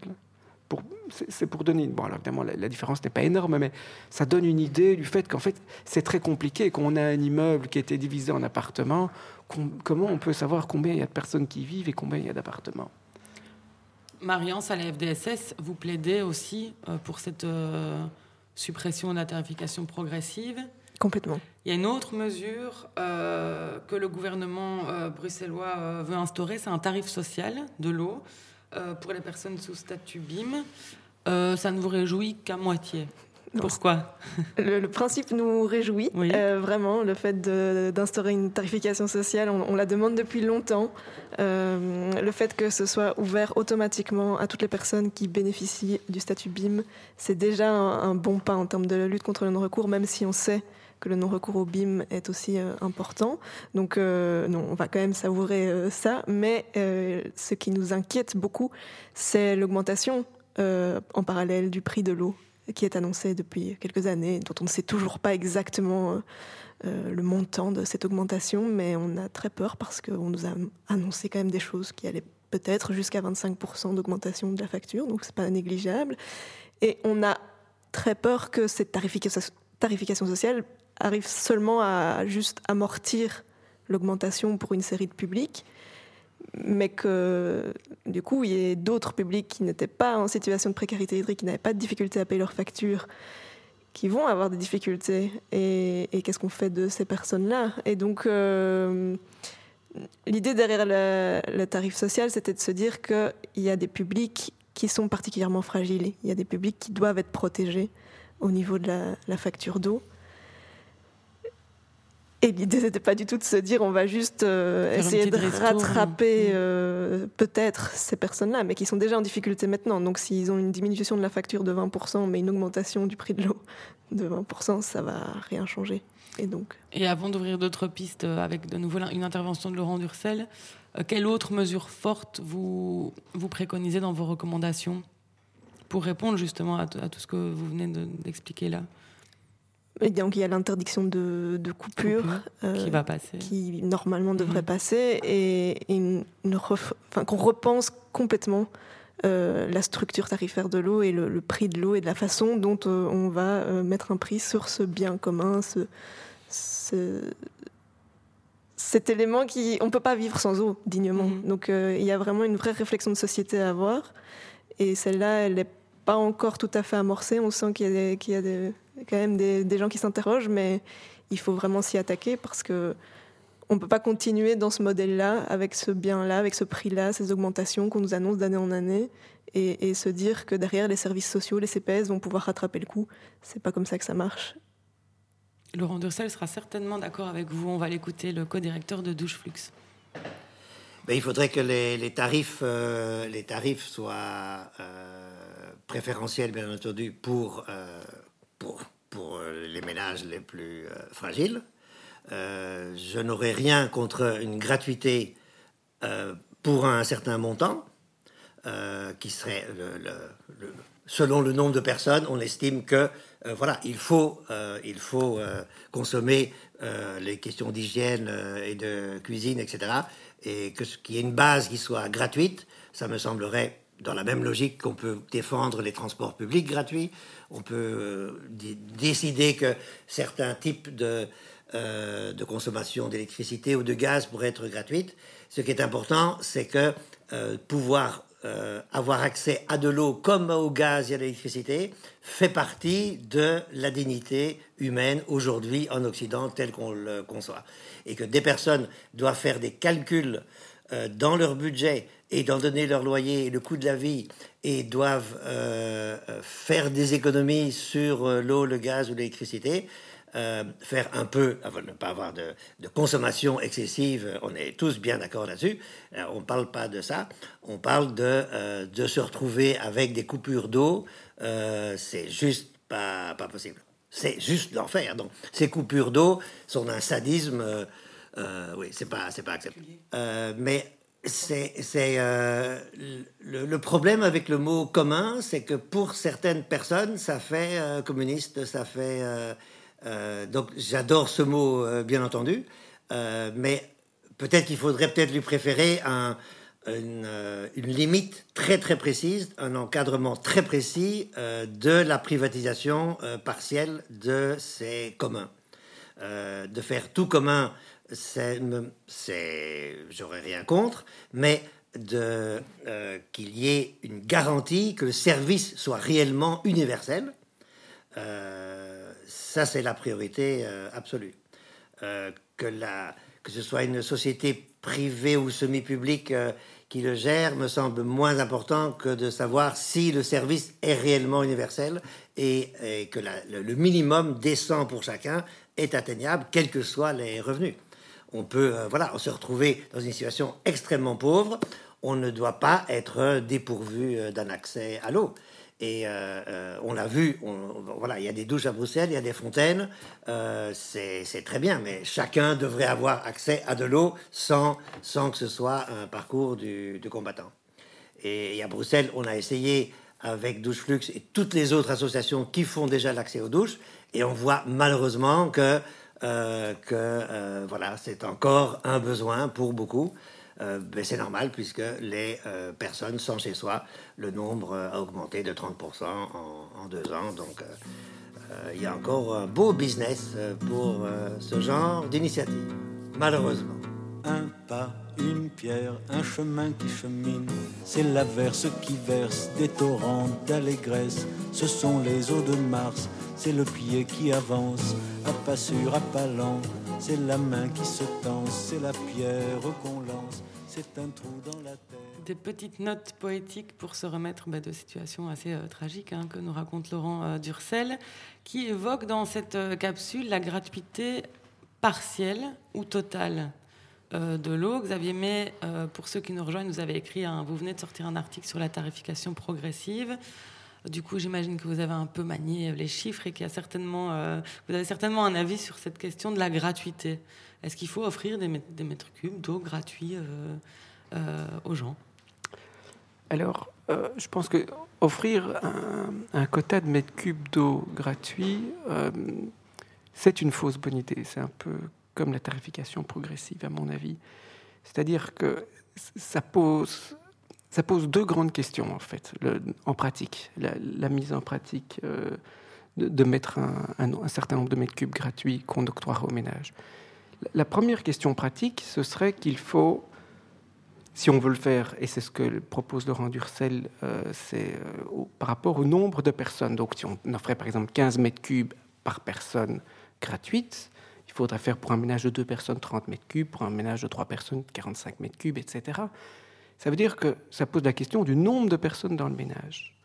c'est pour donner. Bon, alors évidemment, la, différence n'est pas énorme, mais ça donne une idée du fait qu'en fait, c'est très compliqué. Quand on a un immeuble qui a été divisé en appartements, comment on peut savoir combien il y a de personnes qui vivent et combien il y a d'appartements? Mariance, à la FDSS, vous plaidez aussi euh, pour cette euh, suppression de la tarification progressive Complètement. Il y a une autre mesure euh, que le gouvernement bruxellois veut instaurer, c'est un tarif social de l'eau. Pour les personnes sous statut BIM, ça ne vous réjouit qu'à moitié? Pourquoi? Le, principe nous réjouit, euh, vraiment, le fait d'instaurer une tarification sociale, on, la demande depuis longtemps. le fait que ce soit ouvert automatiquement à toutes les personnes qui bénéficient du statut BIM, c'est déjà un, bon pas en termes de lutte contre le non-recours, même si on sait que le non-recours au BIM est aussi euh, important. Donc, euh, non, on va quand même savourer euh, ça. Mais ce qui nous inquiète beaucoup, c'est l'augmentation en parallèle du prix de l'eau qui est annoncée depuis quelques années, dont on ne sait toujours pas exactement le montant de cette augmentation, mais on a très peur parce qu'on nous a annoncé quand même des choses qui allaient peut-être jusqu'à 25% d'augmentation de la facture, donc c'est pas négligeable. Et on a très peur que cette tarification sociale arrive seulement à juste amortir l'augmentation pour une série de publics, mais que du coup, il y ait d'autres publics qui n'étaient pas en situation de précarité hydrique, qui n'avaient pas de difficulté à payer leurs factures, qui vont avoir des difficultés. Et, qu'est-ce qu'on fait de ces personnes-là? Et donc, euh, l'idée derrière le, tarif social, c'était de se dire qu'il y a des publics qui sont particulièrement fragiles. Il y a des publics qui doivent être protégés au niveau de la, facture d'eau. Et l'idée, n'était pas du tout de se dire on va juste euh, essayer de rattraper euh, peut-être ces personnes-là, mais qui sont déjà en difficulté maintenant. Donc s'ils ont une diminution de la facture de 20%, mais une augmentation du prix de l'eau de 20%, ça va rien changer. Et, donc... Et avant d'ouvrir d'autres pistes avec de nouveau une intervention de Laurent Durcel, euh, quelle autre mesure forte vous, vous préconisez dans vos recommandations pour répondre justement à, tout ce que vous venez d'expliquer là? Donc il y a l'interdiction de, de, coupure, euh, qui va passer, qui normalement devrait mhm. passer, et, une, enfin, qu'on repense complètement euh, la structure tarifaire de l'eau et le, prix de l'eau et de la façon dont on va mettre un prix sur ce bien commun, ce, cet élément qui on peut pas vivre sans eau dignement. Mhm. Donc euh, il y a vraiment une vraie réflexion de société à avoir et celle-là elle n'est pas encore tout à fait amorcée. On sent qu'il y a, quand même des, gens qui s'interrogent, mais il faut vraiment s'y attaquer parce que on peut pas continuer dans ce modèle-là avec ce bien-là, avec ce prix-là, ces augmentations qu'on nous annonce d'année en année et, et, se dire que derrière les services sociaux, les CPS vont pouvoir rattraper le coup. C'est pas comme ça que ça marche. Laurent Dursel sera certainement d'accord avec vous. On va l'écouter, le co-directeur de Douche Flux. Ben, il faudrait que les, tarifs, euh, les tarifs soient euh, préférentiels, bien entendu, pour, euh, pour, pour les ménages les plus fragiles. je n'aurais rien contre une gratuité pour un certain montant, qui serait le, selon le nombre de personnes, on estime que euh, voilà, il faut, euh, il faut euh, consommer les questions d'hygiène et de cuisine, etc. Et que qu'il y ait une base qui soit gratuite, ça me semblerait dans la même logique qu'on peut défendre les transports publics gratuits, on peut décider que certains types de, de consommation d'électricité ou de gaz pourraient être gratuites. Ce qui est important, c'est que pouvoir euh, avoir accès à de l'eau comme au gaz et à l'électricité fait partie de la dignité humaine aujourd'hui en Occident tel qu'on le conçoit. Et que des personnes doivent faire des calculs euh, dans leur budget et d'en donner leur loyer et le coût de la vie et doivent euh, faire des économies sur l'eau, le gaz ou l'électricité, euh, faire un peu, avant ne pas avoir de, consommation excessive, on est tous bien d'accord là-dessus. Euh, on ne parle pas de ça. On parle de, euh, de se retrouver avec des coupures d'eau. c'est juste pas, pas possible. C'est juste l'enfer. Donc, ces coupures d'eau sont d'un sadisme. oui, c'est pas, c'est pas acceptable. mais c'est, c'est le, problème avec le mot commun, c'est que pour certaines personnes, ça fait communiste, ça fait euh, donc j'adore ce mot, euh, bien entendu, euh, mais peut-être qu'il faudrait peut-être lui préférer une, limite très très précise, un encadrement très précis de la privatisation partielle de ces communs. de faire tout commun, c'est, j'aurais rien contre, mais de, qu'il y ait une garantie que le service soit réellement universel. Ça, c'est la priorité euh, absolue. Euh, que, la, que ce soit une société privée ou semi-publique euh, qui le gère me semble moins important que de savoir si le service est réellement universel et, que le, minimum décent pour chacun est atteignable, quels que soient les revenus. On peut, voilà, se retrouver dans une situation extrêmement pauvre. On ne doit pas être dépourvu d'un accès à l'eau. Et euh, euh, on l'a vu, voilà, il y a des douches à Bruxelles, il y a des fontaines, euh, c'est très bien, mais chacun devrait avoir accès à de l'eau sans, sans que ce soit un parcours du, combattant. Et, à Bruxelles, on a essayé avec Douche Flux et toutes les autres associations qui font déjà l'accès aux douches. Et on voit malheureusement que, euh, que euh, voilà, c'est encore un besoin pour beaucoup. Euh, mais c'est normal puisque les personnes sans chez soi, le nombre a augmenté de 30% en, deux ans. Donc il y a encore un beau business pour ce genre d'initiative, malheureusement. Un pas une pierre, un chemin qui chemine. C'est l'averse qui verse des torrents d'allégresse. Ce sont les eaux de Mars, c'est le pied qui avance, à pas sûr, à pas lent. C'est la main qui se tense, c'est la pierre qu'on lance, c'est un trou dans la terre. Des petites notes poétiques pour se remettre bah, de situations assez euh, tragiques hein, que nous raconte Laurent euh, Durcel, qui évoque dans cette euh, capsule la gratuité partielle ou totale euh, de l'eau. Xavier May, pour ceux qui nous rejoignent, vous avez écrit, vous venez de sortir un article sur la tarification progressive. Du coup, j'imagine que vous avez un peu manié les chiffres et qu'il y a certainement, euh, vous avez certainement un avis sur cette question de la gratuité. Est-ce qu'il faut offrir des, mètres, cubes d'eau gratuits euh, euh, aux gens? Alors, je pense que offrir un, un, quota de mètres cubes d'eau gratuit, c'est une fausse bonne idée. C'est un peu comme la tarification progressive, à mon avis. C'est-à-dire que ça pose, ça pose deux grandes questions, en fait, en pratique. La, mise en pratique euh, de, mettre un, certain nombre de mètres cubes gratuits qu'on octroiera aux ménages. La, première question pratique, ce serait qu'il faut, si on veut le faire, et c'est ce que propose Laurent Durcel, euh, c'est euh, au, par rapport au nombre de personnes. Donc, si on offrait par exemple 15 mètres cubes par personne gratuite, il faudrait faire pour un ménage de deux personnes 30 mètres cubes, pour un ménage de trois personnes 45 mètres cubes, etc. Ça veut dire que ça pose la question du nombre de personnes dans le ménage.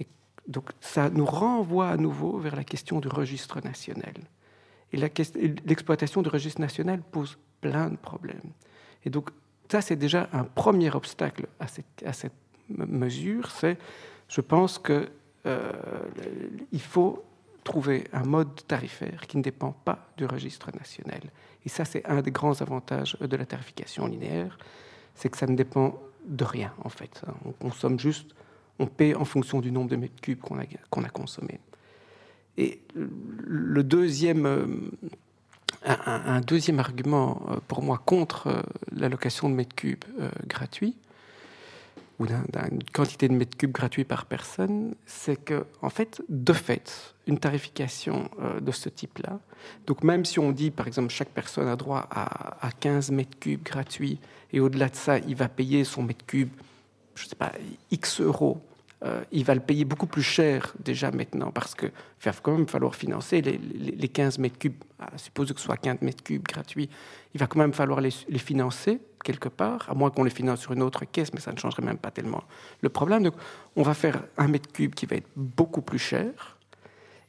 Et donc ça nous renvoie à nouveau vers la question du registre national. Et l'exploitation du registre national pose plein de problèmes. Et donc ça, c'est déjà un premier obstacle à cette, mesure. C'est, je pense que euh, faut trouver un mode tarifaire qui ne dépend pas du registre national. Et ça, c'est un des grands avantages de la tarification linéaire, c'est que ça ne dépend de rien, en fait. On consomme juste, on paie en fonction du nombre de mètres cubes qu'on a, qu'on a consommé. Et le deuxième, un, deuxième argument pour moi contre l'allocation de mètres cubes euh, gratuits, ou d'une quantité de mètres cubes gratuits par personne, c'est que, en fait, de fait, une tarification euh, de ce type-là, donc même si on dit, par exemple, chaque personne a droit à, à 15 mètres cubes gratuits, et au-delà de ça, il va payer son mètre cube, je ne sais pas, X euros, euh, il va le payer beaucoup plus cher déjà maintenant, parce qu'il va quand même falloir financer les, les, les 15 mètres cubes, à supposer que ce soit 15 mètres cubes gratuits, il va quand même falloir les financer quelque part, à moins qu'on les finance sur une autre caisse, mais ça ne changerait même pas tellement le problème. On va faire un mètre cube qui va être beaucoup plus cher.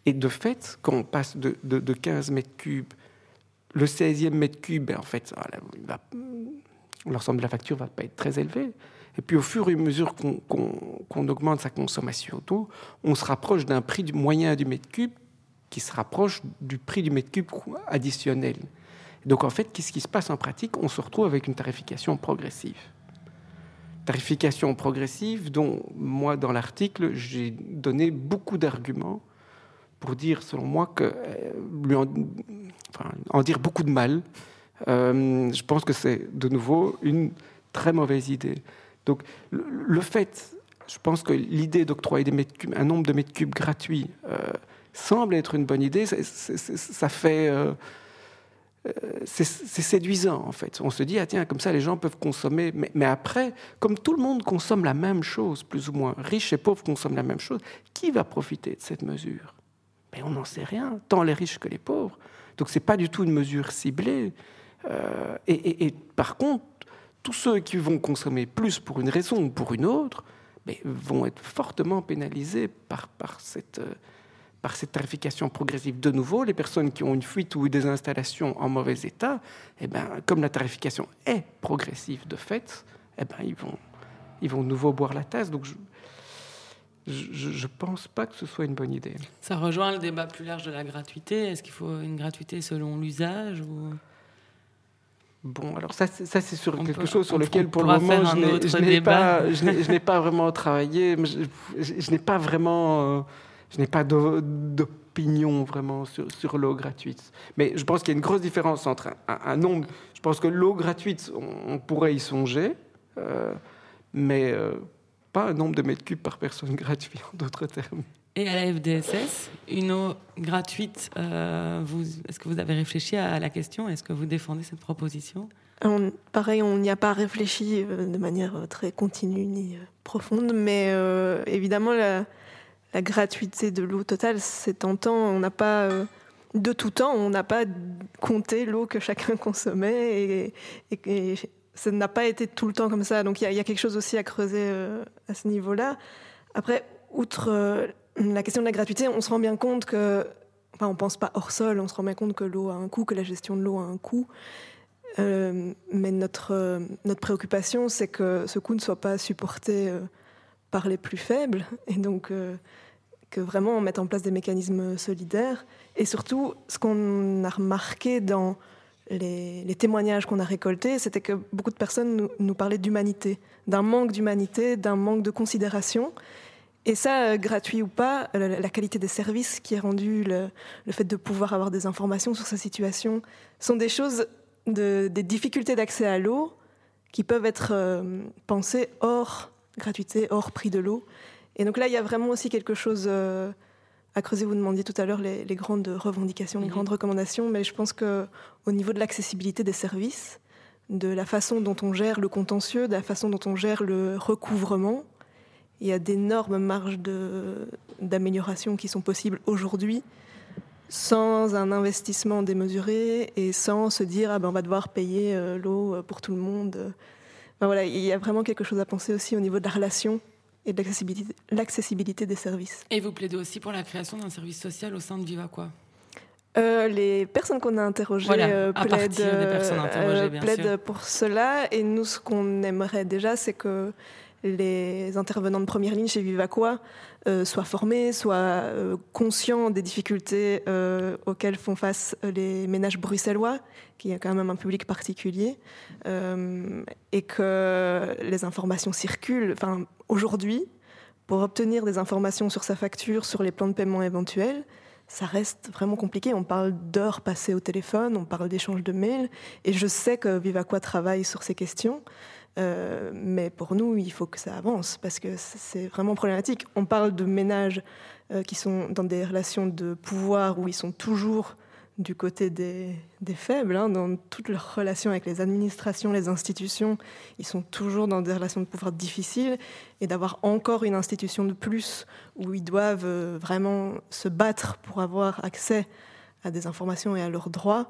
Et de fait, quand on passe de, de, de 15 mètres cubes, le 16e mètre cube, ben, en fait, l'ensemble de la facture va pas être très élevé. Et puis, au fur et à mesure qu'on qu qu augmente sa consommation d'eau, on se rapproche d'un prix moyen du mètre cube qui se rapproche du prix du mètre cube additionnel. Donc en fait, qu'est-ce qui se passe en pratique? On se retrouve avec une tarification progressive. Tarification progressive dont moi, dans l'article, j'ai donné beaucoup d'arguments pour dire, selon moi, que euh, en, enfin, en, dire beaucoup de mal. Euh, je pense que c'est de nouveau une très mauvaise idée. Donc le, fait, je pense que l'idée d'octroyer un nombre de mètres cubes gratuits euh, semble être une bonne idée. Ça fait c'est séduisant en fait. On se dit, ah tiens, comme ça les gens peuvent consommer. Mais, après, comme tout le monde consomme la même chose, plus ou moins, riches et pauvres consomment la même chose, qui va profiter de cette mesure? Mais On n'en sait rien, tant les riches que les pauvres. Donc ce n'est pas du tout une mesure ciblée. Euh, et, par contre, tous ceux qui vont consommer plus pour une raison ou pour une autre, mais vont être fortement pénalisés par, par cette... Euh, par cette tarification progressive. De nouveau, les personnes qui ont une fuite ou des installations en mauvais état, eh ben, comme la tarification est progressive de fait, eh ben, ils, vont, ils vont de nouveau boire la tasse. Donc je ne pense pas que ce soit une bonne idée. Ça rejoint le débat plus large de la gratuité. Est-ce qu'il faut une gratuité selon l'usage ou... Bon, alors ça, c'est- ça c'est sur quelque chose sur lequel, pour le moment, je n'ai- pas, je vraiment travaillé. mais Je, je- je n'ai pas vraiment, euh, je n'ai pas d'o- d'opinion vraiment sur, sur l'eau gratuite. Mais je pense qu'il y a une grosse différence entre un, un- un nombre. Je pense que l'eau gratuite, on, on pourrait y songer, euh, mais euh, pas un nombre de mètres cubes par personne gratuit, en d'autres termes. Et à la FDSS, une eau gratuite, euh, vous, est-ce que vous avez réfléchi à la question? Est-ce que vous défendez cette proposition? On- pareil, on n'y a pas réfléchi euh, de manière très continue ni profonde, mais euh, évidemment, la, la gratuité de l'eau totale, c'est tentant. On n'a pas, euh, de tout temps, on n'a pas compté l'eau que chacun consommait et, ça n'a pas été tout le temps comme ça. Donc il y, a- quelque chose aussi à creuser euh, à ce niveau-là. Après, outre euh, la question de la gratuité, on se rend bien compte que, enfin, on pense pas hors sol, on se rend bien compte que l'eau a un coût, que la gestion de l'eau a un coût. Mais notre, notre préoccupation, c'est que ce coût ne soit pas supporté par les plus faibles, et donc que vraiment on mette en place des mécanismes solidaires. Et surtout, ce qu'on a remarqué dans les, témoignages qu'on a récoltés, c'était que beaucoup de personnes nous, nous parlaient d'humanité, d'un manque d'humanité, d'un manque de considération. Et ça, euh, gratuit ou pas, la, la qualité des services qui est rendue, le, le fait de pouvoir avoir des informations sur sa situation, sont des choses de- des difficultés d'accès à l'eau qui peuvent être euh, pensées hors gratuité, hors prix de l'eau. Et donc là, il y a vraiment aussi quelque chose euh, à creuser. Vous demandiez tout à l'heure les, les grandes revendications, les Mhm. grandes recommandations, mais je pense que au niveau de l'accessibilité des services, de la façon dont on gère le contentieux, de la façon dont on gère le recouvrement, il y a d'énormes marges d'amélioration qui sont possibles aujourd'hui sans un investissement démesuré et sans se dire ah ben on va devoir payer euh, l'eau pour tout le monde. Voilà, il y a vraiment quelque chose à penser aussi au niveau de la relation et de l'accessibilité, des services. Et vous plaidez aussi pour la création d'un service social au sein de Viva quoi Euh, les personnes qu'on a interrogées Voilà, euh, plaident, interrogées, euh, plaident pour cela. Et nous, ce qu'on aimerait déjà, c'est que les intervenants de première ligne chez Vivaqua euh, soient formés, soient euh, conscients des difficultés euh, auxquelles font face les ménages bruxellois, qui est quand même un public particulier, et que les informations circulent. Enfin, aujourd'hui, pour obtenir des informations sur sa facture, sur les plans de paiement éventuels, ça reste vraiment compliqué. On parle d'heures passées au téléphone, on parle d'échanges de mails, et je sais que Vivaqua travaille sur ces questions. Euh, mais pour nous, il faut que ça avance parce que c'est vraiment problématique. On parle de ménages euh, qui sont dans des relations de pouvoir où ils sont toujours du côté des, faibles, hein, dans toutes leurs relations avec les administrations, les institutions, ils sont toujours dans des relations de pouvoir difficiles, et d'avoir encore une institution de plus où ils doivent euh, vraiment se battre pour avoir accès à des informations et à leurs droits,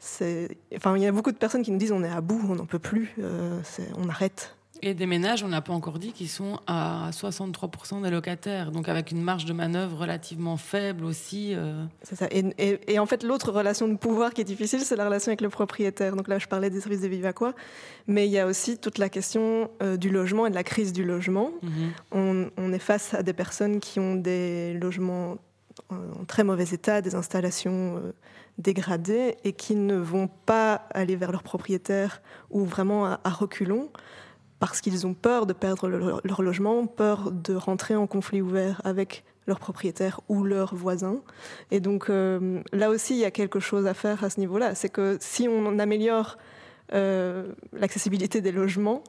enfin, il y a beaucoup de personnes qui nous disent on est à bout, on n'en peut plus, euh, on arrête. Et des ménages, on n'a pas encore dit, qui sont à 63% des locataires, donc avec une marge de manœuvre relativement faible aussi. euh. C'est ça. Et, et- et en fait, l'autre relation de pouvoir qui est difficile, c'est la relation avec le propriétaire. Donc là, je parlais des services de Vivaquois, mais il y a aussi toute la question euh, du logement et de la crise du logement. Mhm. On, on est face à des personnes qui ont des logements en très mauvais état, des installations dégradées, et qui ne vont pas aller vers leur propriétaire ou vraiment à, reculons parce qu'ils ont peur de perdre le- leur logement, peur de rentrer en conflit ouvert avec leur propriétaire ou leurs voisins. Et donc euh, là aussi, il y a quelque chose à faire à ce niveau-là. C'est que si on améliore euh, l'accessibilité des logements,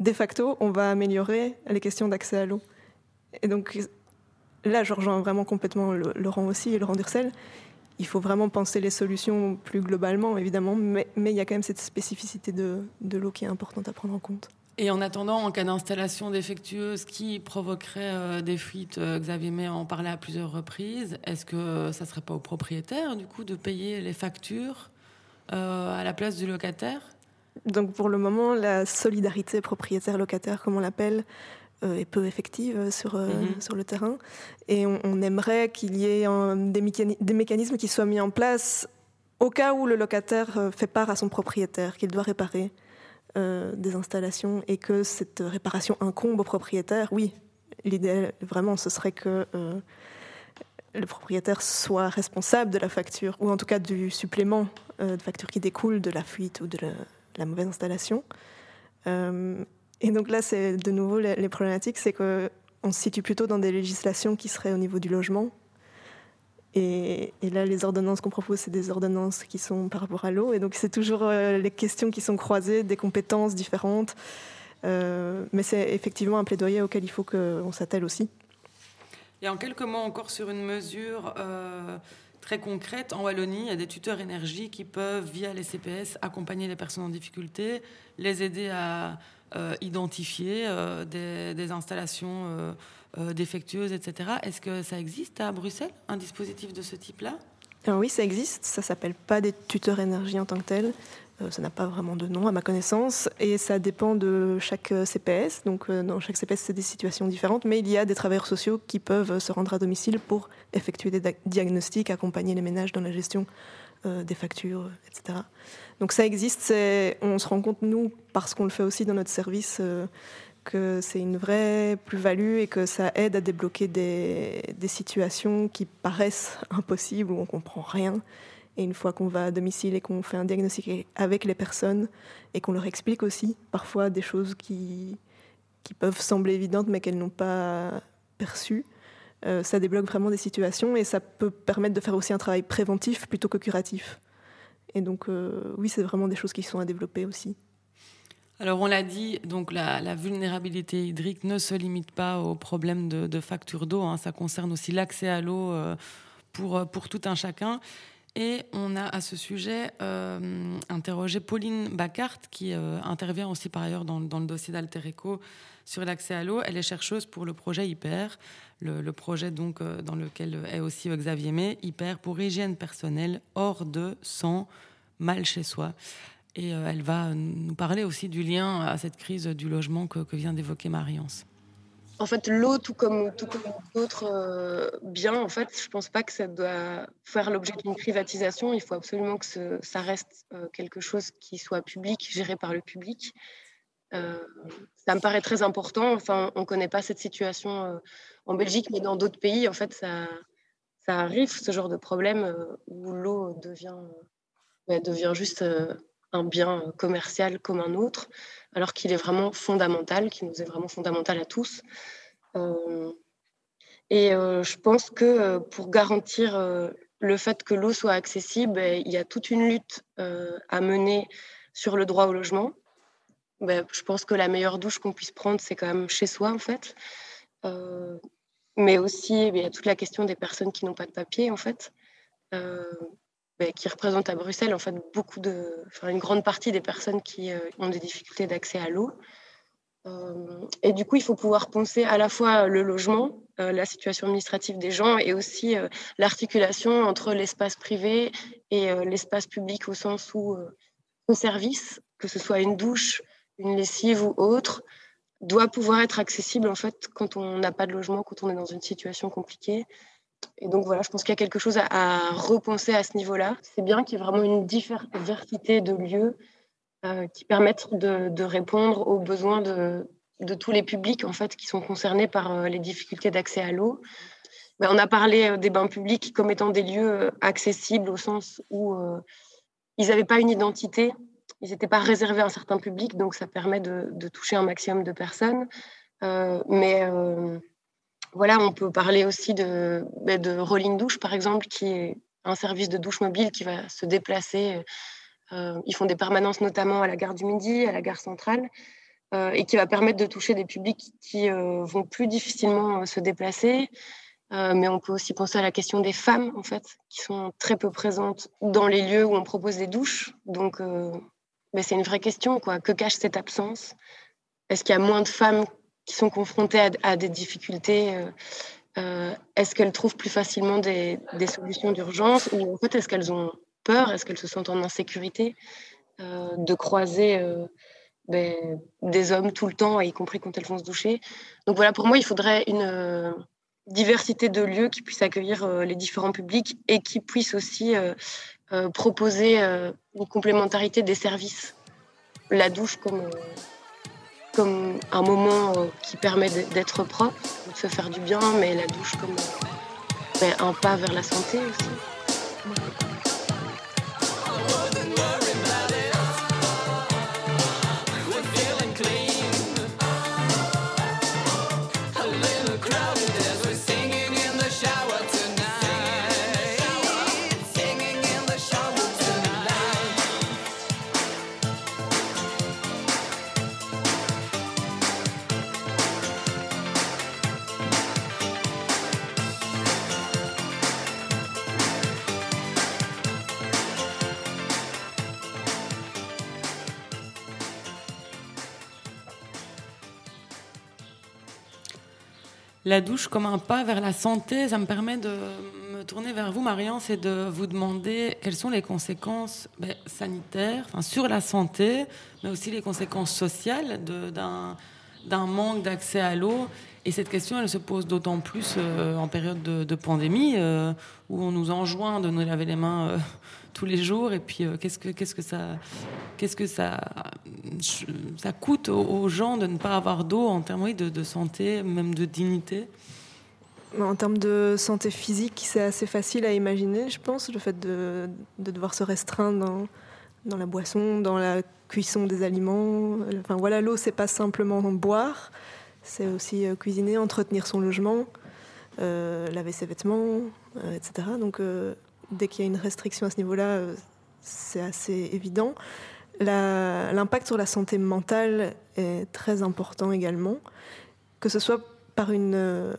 de facto, on va améliorer les questions d'accès à l'eau. Et donc là, je rejoins vraiment complètement Laurent aussi et Laurent Durcel. Il faut vraiment penser les solutions plus globalement, évidemment, mais, mais il y a quand même cette spécificité de, de l'eau qui est importante à prendre en compte. Et en attendant, en cas d'installation défectueuse qui provoquerait euh, des fuites, euh, Xavier May en parlait à plusieurs reprises, est-ce que ça serait pas au propriétaire, du coup, de payer les factures euh, à la place du locataire? Donc pour le moment, la solidarité propriétaire-locataire, comme on l'appelle, est peu effective sur, euh, Mhm. sur le terrain. Et on, on aimerait qu'il y ait un- des, mécani- des mécanismes qui soient mis en place au cas où le locataire euh, fait part à son propriétaire qu'il doit réparer euh, des installations et que cette réparation incombe au propriétaire. Oui, l'idéal vraiment, ce serait que euh, le propriétaire soit responsable de la facture, ou en tout cas du supplément euh, de facture qui découle de la fuite ou de la, la mauvaise installation. Et donc là, c'est de nouveau les, problématiques, c'est qu'on se situe plutôt dans des législations qui seraient au niveau du logement. Et, là, les ordonnances qu'on propose, c'est des ordonnances qui sont par rapport à l'eau. Et donc, c'est toujours les questions qui sont croisées, des compétences différentes. mais c'est effectivement un plaidoyer auquel il faut qu'on s'attelle aussi. Et en quelques mots encore sur une mesure euh, très concrète, en Wallonie, il y a des tuteurs énergie qui peuvent, via les CPS, accompagner les personnes en difficulté, les aider à euh, identifier euh, des, installations défectueuses, etc. Est-ce que ça existe à Bruxelles, un dispositif de ce type-là? Oui, ça existe. Ça s'appelle pas des tuteurs énergie en tant que tel. Euh, ça n'a pas vraiment de nom à ma connaissance et ça dépend de chaque euh, CPS. Donc euh, dans chaque CPS, c'est des situations différentes, mais il y a des travailleurs sociaux qui peuvent se rendre à domicile pour effectuer des diagnostics, accompagner les ménages dans la gestion des factures, etc. Donc ça existe. On se rend compte, nous, parce qu'on le fait aussi dans notre service, que c'est une vraie plus-value et que ça aide à débloquer des, situations qui paraissent impossibles, où on comprend rien et une fois qu'on va à domicile et qu'on fait un diagnostic avec les personnes et qu'on leur explique aussi parfois des choses qui peuvent sembler évidentes mais qu'elles n'ont pas perçues, euh, ça débloque vraiment des situations et ça peut permettre de faire aussi un travail préventif plutôt que curatif. Et donc euh, oui, c'est vraiment des choses qui sont à développer aussi. Alors on l'a dit, donc la, vulnérabilité hydrique ne se limite pas aux problèmes de, facture d'eau, hein. ça concerne aussi l'accès à l'eau euh, pour, pour tout un chacun. Et on a à ce sujet interrogé Pauline Bacart, qui intervient aussi par ailleurs dans, le dossier d'Alter Eco sur l'accès à l'eau. Elle est chercheuse pour le projet Hyper, le, projet donc euh, dans lequel est aussi Xavier May, Hyper pour hygiène personnelle hors de, sans, mal chez soi. Et elle va nous parler aussi du lien à cette crise du logement que, vient d'évoquer Marie-Anse. En fait, l'eau, tout comme tout comme d'autres euh, biens, en fait, je pense pas que ça doit faire l'objet d'une privatisation. Il faut absolument que ça reste euh, quelque chose qui soit public, géré par le public. Euh, ça me paraît très important. Enfin, on connaît pas cette situation en Belgique, mais dans d'autres pays, en fait, ça, arrive ce genre de problème où l'eau devient devient juste un bien commercial comme un autre alors qu'il est vraiment fondamental, qu'il nous est vraiment fondamental à tous. Euh, et euh, je pense que euh, pour garantir le fait que l'eau soit accessible, ben, il y a toute une lutte à mener sur le droit au logement. Ben, je pense que la meilleure douche qu'on puisse prendre, c'est quand même chez soi, en fait. Mais aussi, il y a toute la question des personnes qui n'ont pas de papier, en fait. Ben, qui représente à Bruxelles en fait beaucoup de, une grande partie des personnes qui euh, ont des difficultés d'accès à l'eau. Euh, et du coup, il faut pouvoir penser à la fois le logement, euh, la situation administrative des gens et aussi l'articulation entre l'espace privé et l'espace public au sens où un service, que ce soit une douche, une lessive ou autre, doit pouvoir être accessible en fait quand on n'a pas de logement, quand on est dans une situation compliquée. Et donc voilà, je pense qu'il y a quelque chose à, repenser à ce niveau-là. C'est bien qu'il y ait vraiment une diversité de lieux euh, qui permettent de, répondre aux besoins de, tous les publics en fait qui sont concernés par euh, les difficultés d'accès à l'eau. Ben, on a parlé euh, des bains publics comme étant des lieux accessibles au sens où ils n'avaient pas une identité, ils n'étaient pas réservés à un certain public, donc ça permet de, toucher un maximum de personnes. mais voilà, on peut parler aussi de, bah, de Rolling Douche, par exemple, qui est un service de douche mobile qui va se déplacer. Euh, ils font des permanences notamment à la gare du Midi, à la gare centrale, euh, et qui va permettre de toucher des publics qui euh, vont plus difficilement se déplacer. mais on peut aussi penser à la question des femmes, en fait, qui sont très peu présentes dans les lieux où on propose des douches. Donc, mais c'est une vraie question, quoi. Que cache cette absence? Est-ce qu'il y a moins de femmes qui sont confrontées à, des difficultés, euh, euh, est-ce qu'elles trouvent plus facilement des, solutions d'urgence? Ou en fait est-ce qu'elles ont peur, est-ce qu'elles se sentent en insécurité euh, de croiser ben, des hommes tout le temps, y compris quand elles vont se doucher? Donc voilà, pour moi, il faudrait une diversité de lieux qui puissent accueillir les différents publics et qui puissent aussi proposer une complémentarité des services. La douche comme comme un moment euh, qui permet d'être propre, de se faire du bien, mais la douche comme euh, ben, un pas vers la santé aussi. La douche comme un pas vers la santé, ça me permet de me tourner vers vous, Marianne, et de vous demander quelles sont les conséquences ben, sanitaires sur la santé, mais aussi les conséquences sociales d'un manque d'accès à l'eau. Et cette question, elle se pose d'autant plus euh, en période de, pandémie, euh, où on nous enjoint de nous laver les mains euh, tous les jours. Et puis, qu'est-ce que, ça, qu'est-ce que ça, ça coûte aux, gens de ne pas avoir d'eau en termes de, santé, même de dignité? En termes de santé physique, c'est assez facile à imaginer, je pense, le fait de, de devoir se restreindre dans, dans, la boisson, dans la cuisson des aliments. Enfin voilà, l'eau, c'est pas simplement boire, c'est aussi cuisiner, entretenir son logement, euh, laver ses vêtements, euh, etc. Donc dès qu'il y a une restriction à ce niveau-là, euh, c'est assez évident. L'impact sur la santé mentale est très important également, que ce soit par une, euh,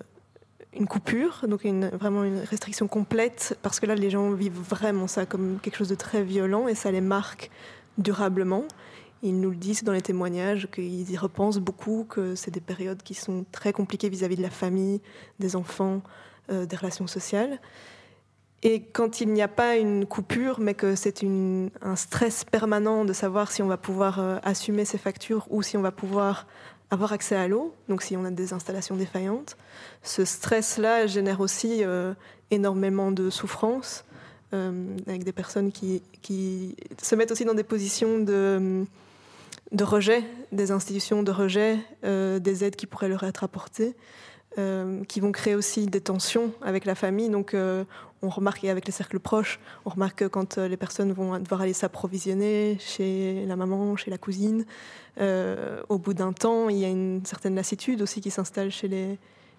coupure, donc vraiment une restriction complète, parce que là, les gens vivent vraiment ça comme quelque chose de très violent et ça les marque durablement. Ils nous le disent dans les témoignages qu'ils y repensent beaucoup, que c'est des périodes qui sont très compliquées vis-à-vis de la famille, des enfants, euh, des relations sociales. Et quand il n'y a pas une coupure, mais que c'est un stress permanent de savoir si on va pouvoir euh, assumer ses factures ou si on va pouvoir avoir accès à l'eau, donc si on a des installations défaillantes, ce stress-là génère aussi euh, énormément de souffrance, avec des personnes qui, se mettent aussi dans des positions de, de rejet des institutions, de rejet des aides qui pourraient leur être apportées. qui vont créer aussi des tensions avec la famille. Donc, on remarque avec les cercles proches, on remarque que quand euh, les personnes vont devoir aller s'approvisionner chez la maman, chez la cousine, euh, au bout d'un temps, il y a une certaine lassitude aussi qui s'installe chez les,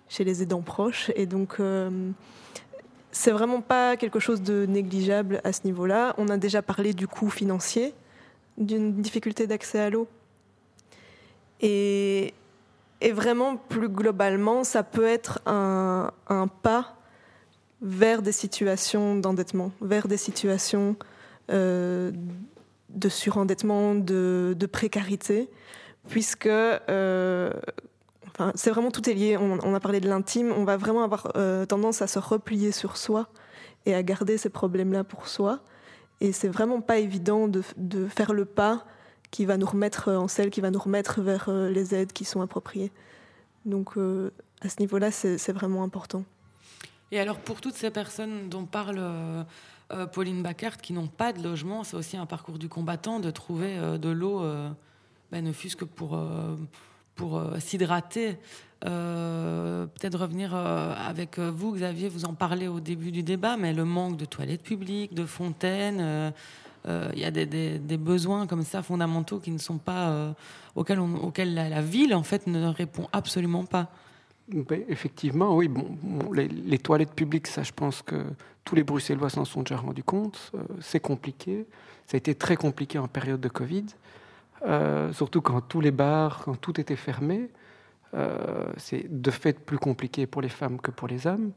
chez les aidants proches. Et donc, euh, c'est vraiment pas quelque chose de négligeable à ce niveau-là. On a déjà parlé du coût financier d'une difficulté d'accès à l'eau. Et, vraiment, plus globalement, ça peut être un, un pas vers des situations d'endettement, vers des situations euh, de surendettement, de, précarité, puisque euh, enfin, c'est vraiment tout est lié. On, a parlé de l'intime, on va vraiment avoir euh, tendance à se replier sur soi et à garder ces problèmes-là pour soi. Et c'est vraiment pas évident de, de, faire le pas qui va nous remettre en selle, qui va nous remettre vers les aides qui sont appropriées. Donc à ce niveau-là, c'est vraiment important. Et alors, pour toutes ces personnes dont parle euh, euh, Pauline Bacart, qui n'ont pas de logement, c'est aussi un parcours du combattant de trouver euh, de l'eau, ben, ne fût-ce que pour, pour s'hydrater. Peut-être revenir avec vous, Xavier, vous en parlez au début du débat, mais le manque de toilettes publiques, de fontaines. Il y a des, besoins comme ça fondamentaux qui ne sont pas auxquels, la, ville en fait ne répond absolument pas. Ben, effectivement, oui. Bon, les, toilettes publiques, ça, je pense que tous les Bruxellois s'en sont déjà rendus compte. Euh, c'est compliqué. Ça a été très compliqué en période de Covid, euh, surtout quand tous les bars, quand tout était fermé. Euh, c'est de fait plus compliqué pour les femmes que pour les hommes.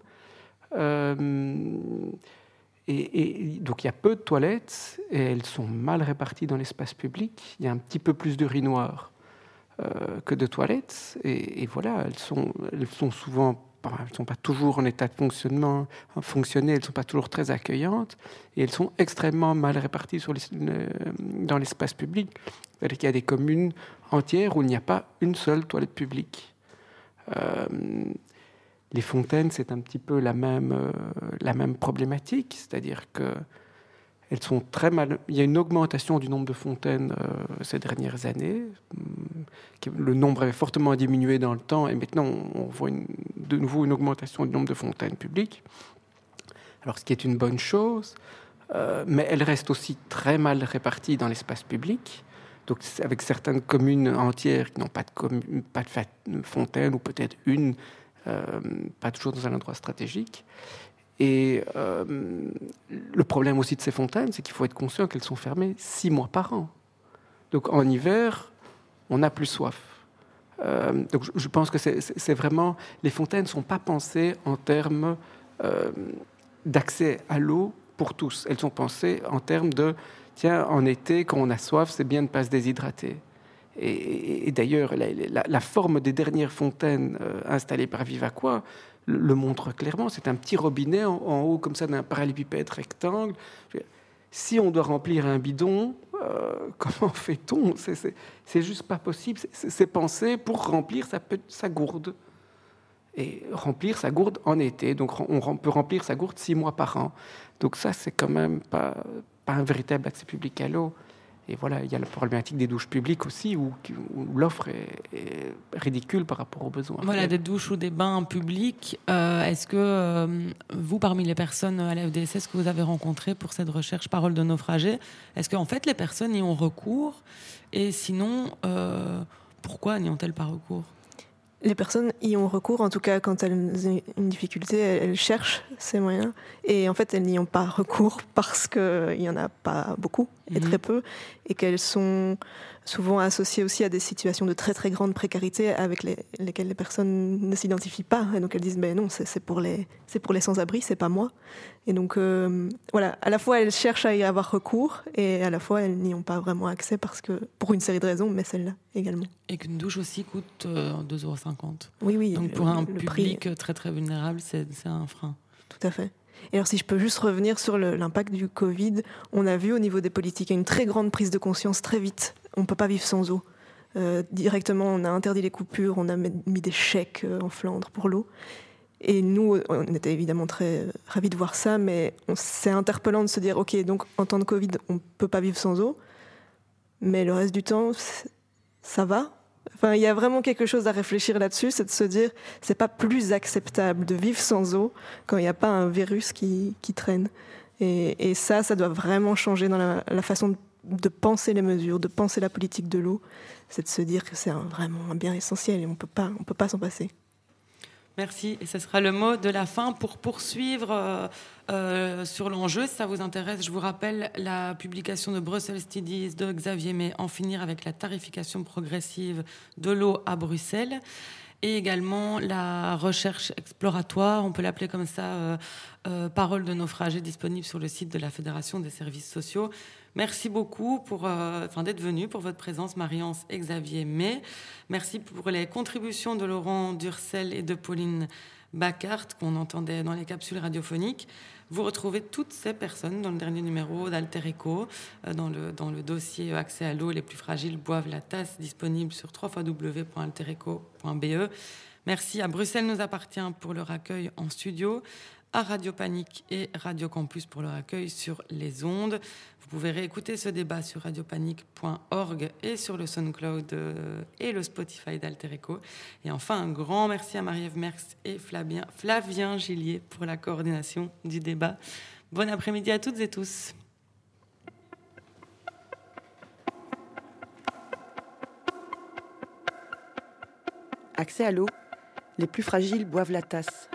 Et, et, donc il y a peu de toilettes et elles sont mal réparties dans l'espace public. Il y a un petit peu plus d'urinoirs euh, que de toilettes. Et, voilà, elles sont, souvent, elles ne sont pas toujours en état de fonctionnement, en fonctionner, elles ne sont pas toujours très accueillantes, et elles sont extrêmement mal réparties sur dans l'espace public. Qu'il y a des communes entières où il n'y a pas une seule toilette publique. Euh, les fontaines, c'est un petit peu la même, euh, la même problématique, c'est-à-dire que elles sont très mal. Il y a une augmentation du nombre de fontaines euh, ces dernières années. Le nombre avait fortement diminué dans le temps et maintenant on voit de nouveau une augmentation du nombre de fontaines publiques. Alors ce qui est une bonne chose, mais elles restent aussi très mal réparties dans l'espace public. Donc avec certaines communes entières qui n'ont pas de, de fontaine ou peut-être une, euh, pas toujours dans un endroit stratégique. Et euh, le problème aussi de ces fontaines, c'est qu'il faut être conscient qu'elles sont fermées six mois par an. Donc en hiver, on n'a plus soif. Euh, donc je pense que c'est vraiment les fontaines ne sont pas pensées en termes d'accès à l'eau pour tous. Elles sont pensées en termes de tiens en été quand on a soif, c'est bien de ne pas se déshydrater. Et, d'ailleurs, la, forme des dernières fontaines euh, installées par Vivaqua le, montre clairement. C'est un petit robinet en, haut, comme ça, d'un parallépipède rectangle. Si on doit remplir un bidon, euh, comment fait-on? C'est juste pas possible. C'est pensé pour remplir sa gourde et remplir sa gourde en été. Donc on peut remplir sa gourde six mois par an. Donc ça, c'est quand même pas, pas un véritable accès public à l'eau. Et voilà, il y a la problématique des douches publiques aussi, où, l'offre est, ridicule par rapport aux besoins. Voilà, des douches ou des bains publics. Euh, est-ce que euh, vous, parmi les personnes à la FDSS que vous avez rencontrées pour cette recherche Parole de naufragés, est-ce qu'en fait les personnes y ont recours? Et sinon, euh, pourquoi n'y ont-elles pas recours? Les personnes y ont recours, en tout cas quand elles ont une difficulté, elles cherchent ces moyens. Et en fait, elles n'y ont pas recours parce qu'il n'y en a pas beaucoup et mhm. très peu, et qu'elles sont souvent associées aussi à des situations de très très grande précarité avec lesquelles les personnes ne s'identifient pas. Et donc elles disent, ben non, c'est pour les, pour les sans-abri, c'est pas moi. Et donc euh, voilà, à la fois elles cherchent à y avoir recours, et à la fois elles n'y ont pas vraiment accès parce que, pour une série de raisons, mais celle-là également. Et qu'une douche aussi coûte 2,50 euh, euros. Oui, oui. Donc pour un public très très vulnérable, c'est un frein. Tout à fait. Et alors si je peux juste revenir sur l'impact du Covid, on a vu au niveau des politiques une très grande prise de conscience très vite. On ne peut pas vivre sans eau. Euh, directement, on a interdit les coupures, on a mis des chèques euh, en Flandre pour l'eau. Et nous, on était évidemment très ravis de voir ça, mais c'est interpellant de se dire, ok, donc en temps de Covid, on ne peut pas vivre sans eau, mais le reste du temps, ça va, Enfin, il y a vraiment quelque chose à réfléchir là-dessus, c'est de se dire, c'est pas plus acceptable de vivre sans eau quand il n'y a pas un virus qui, traîne. Et, et, ça, ça doit vraiment changer dans la, la façon de, penser les mesures, de penser la politique de l'eau. C'est de se dire que c'est vraiment un bien essentiel et on on peut pas s'en passer. Merci. Et ce sera le mot de la fin pour poursuivre euh, euh, sur l'enjeu. Si ça vous intéresse, je vous rappelle la publication de Brussels Studies de Xavier May, En finir avec la tarification progressive de l'eau à Bruxelles. Et également la recherche exploratoire, on peut l'appeler comme ça, euh, Parole de naufragés, disponible sur le site de la Fédération des services sociaux. Merci beaucoup pour, euh, d'être venu, pour votre présence, Marie-Anse et Xavier May. Merci pour les contributions de Laurent Durcel et de Pauline Bacart qu'on entendait dans les capsules radiophoniques. Vous retrouvez toutes ces personnes dans le dernier numéro d'Alter Eco, euh, dans, le, dans le dossier Accès à l'eau, les plus fragiles boivent la tasse, disponible sur www.altereco.be. Merci à Bruxelles nous appartient pour leur accueil en studio, à Radio Panique et Radio Campus pour leur accueil sur les ondes. Vous pouvez réécouter ce débat sur radiopanique.org et sur le SoundCloud euh, et le Spotify d'Altereco. Et enfin, un grand merci à Marie-Ève Merckx et Flavien, Flavien Gillier pour la coordination du débat. Bon après-midi à toutes et tous. Accès à l'eau, les plus fragiles boivent la tasse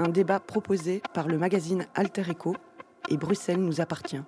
un débat proposé par le magazine Alter Eco et Bruxelles nous appartient.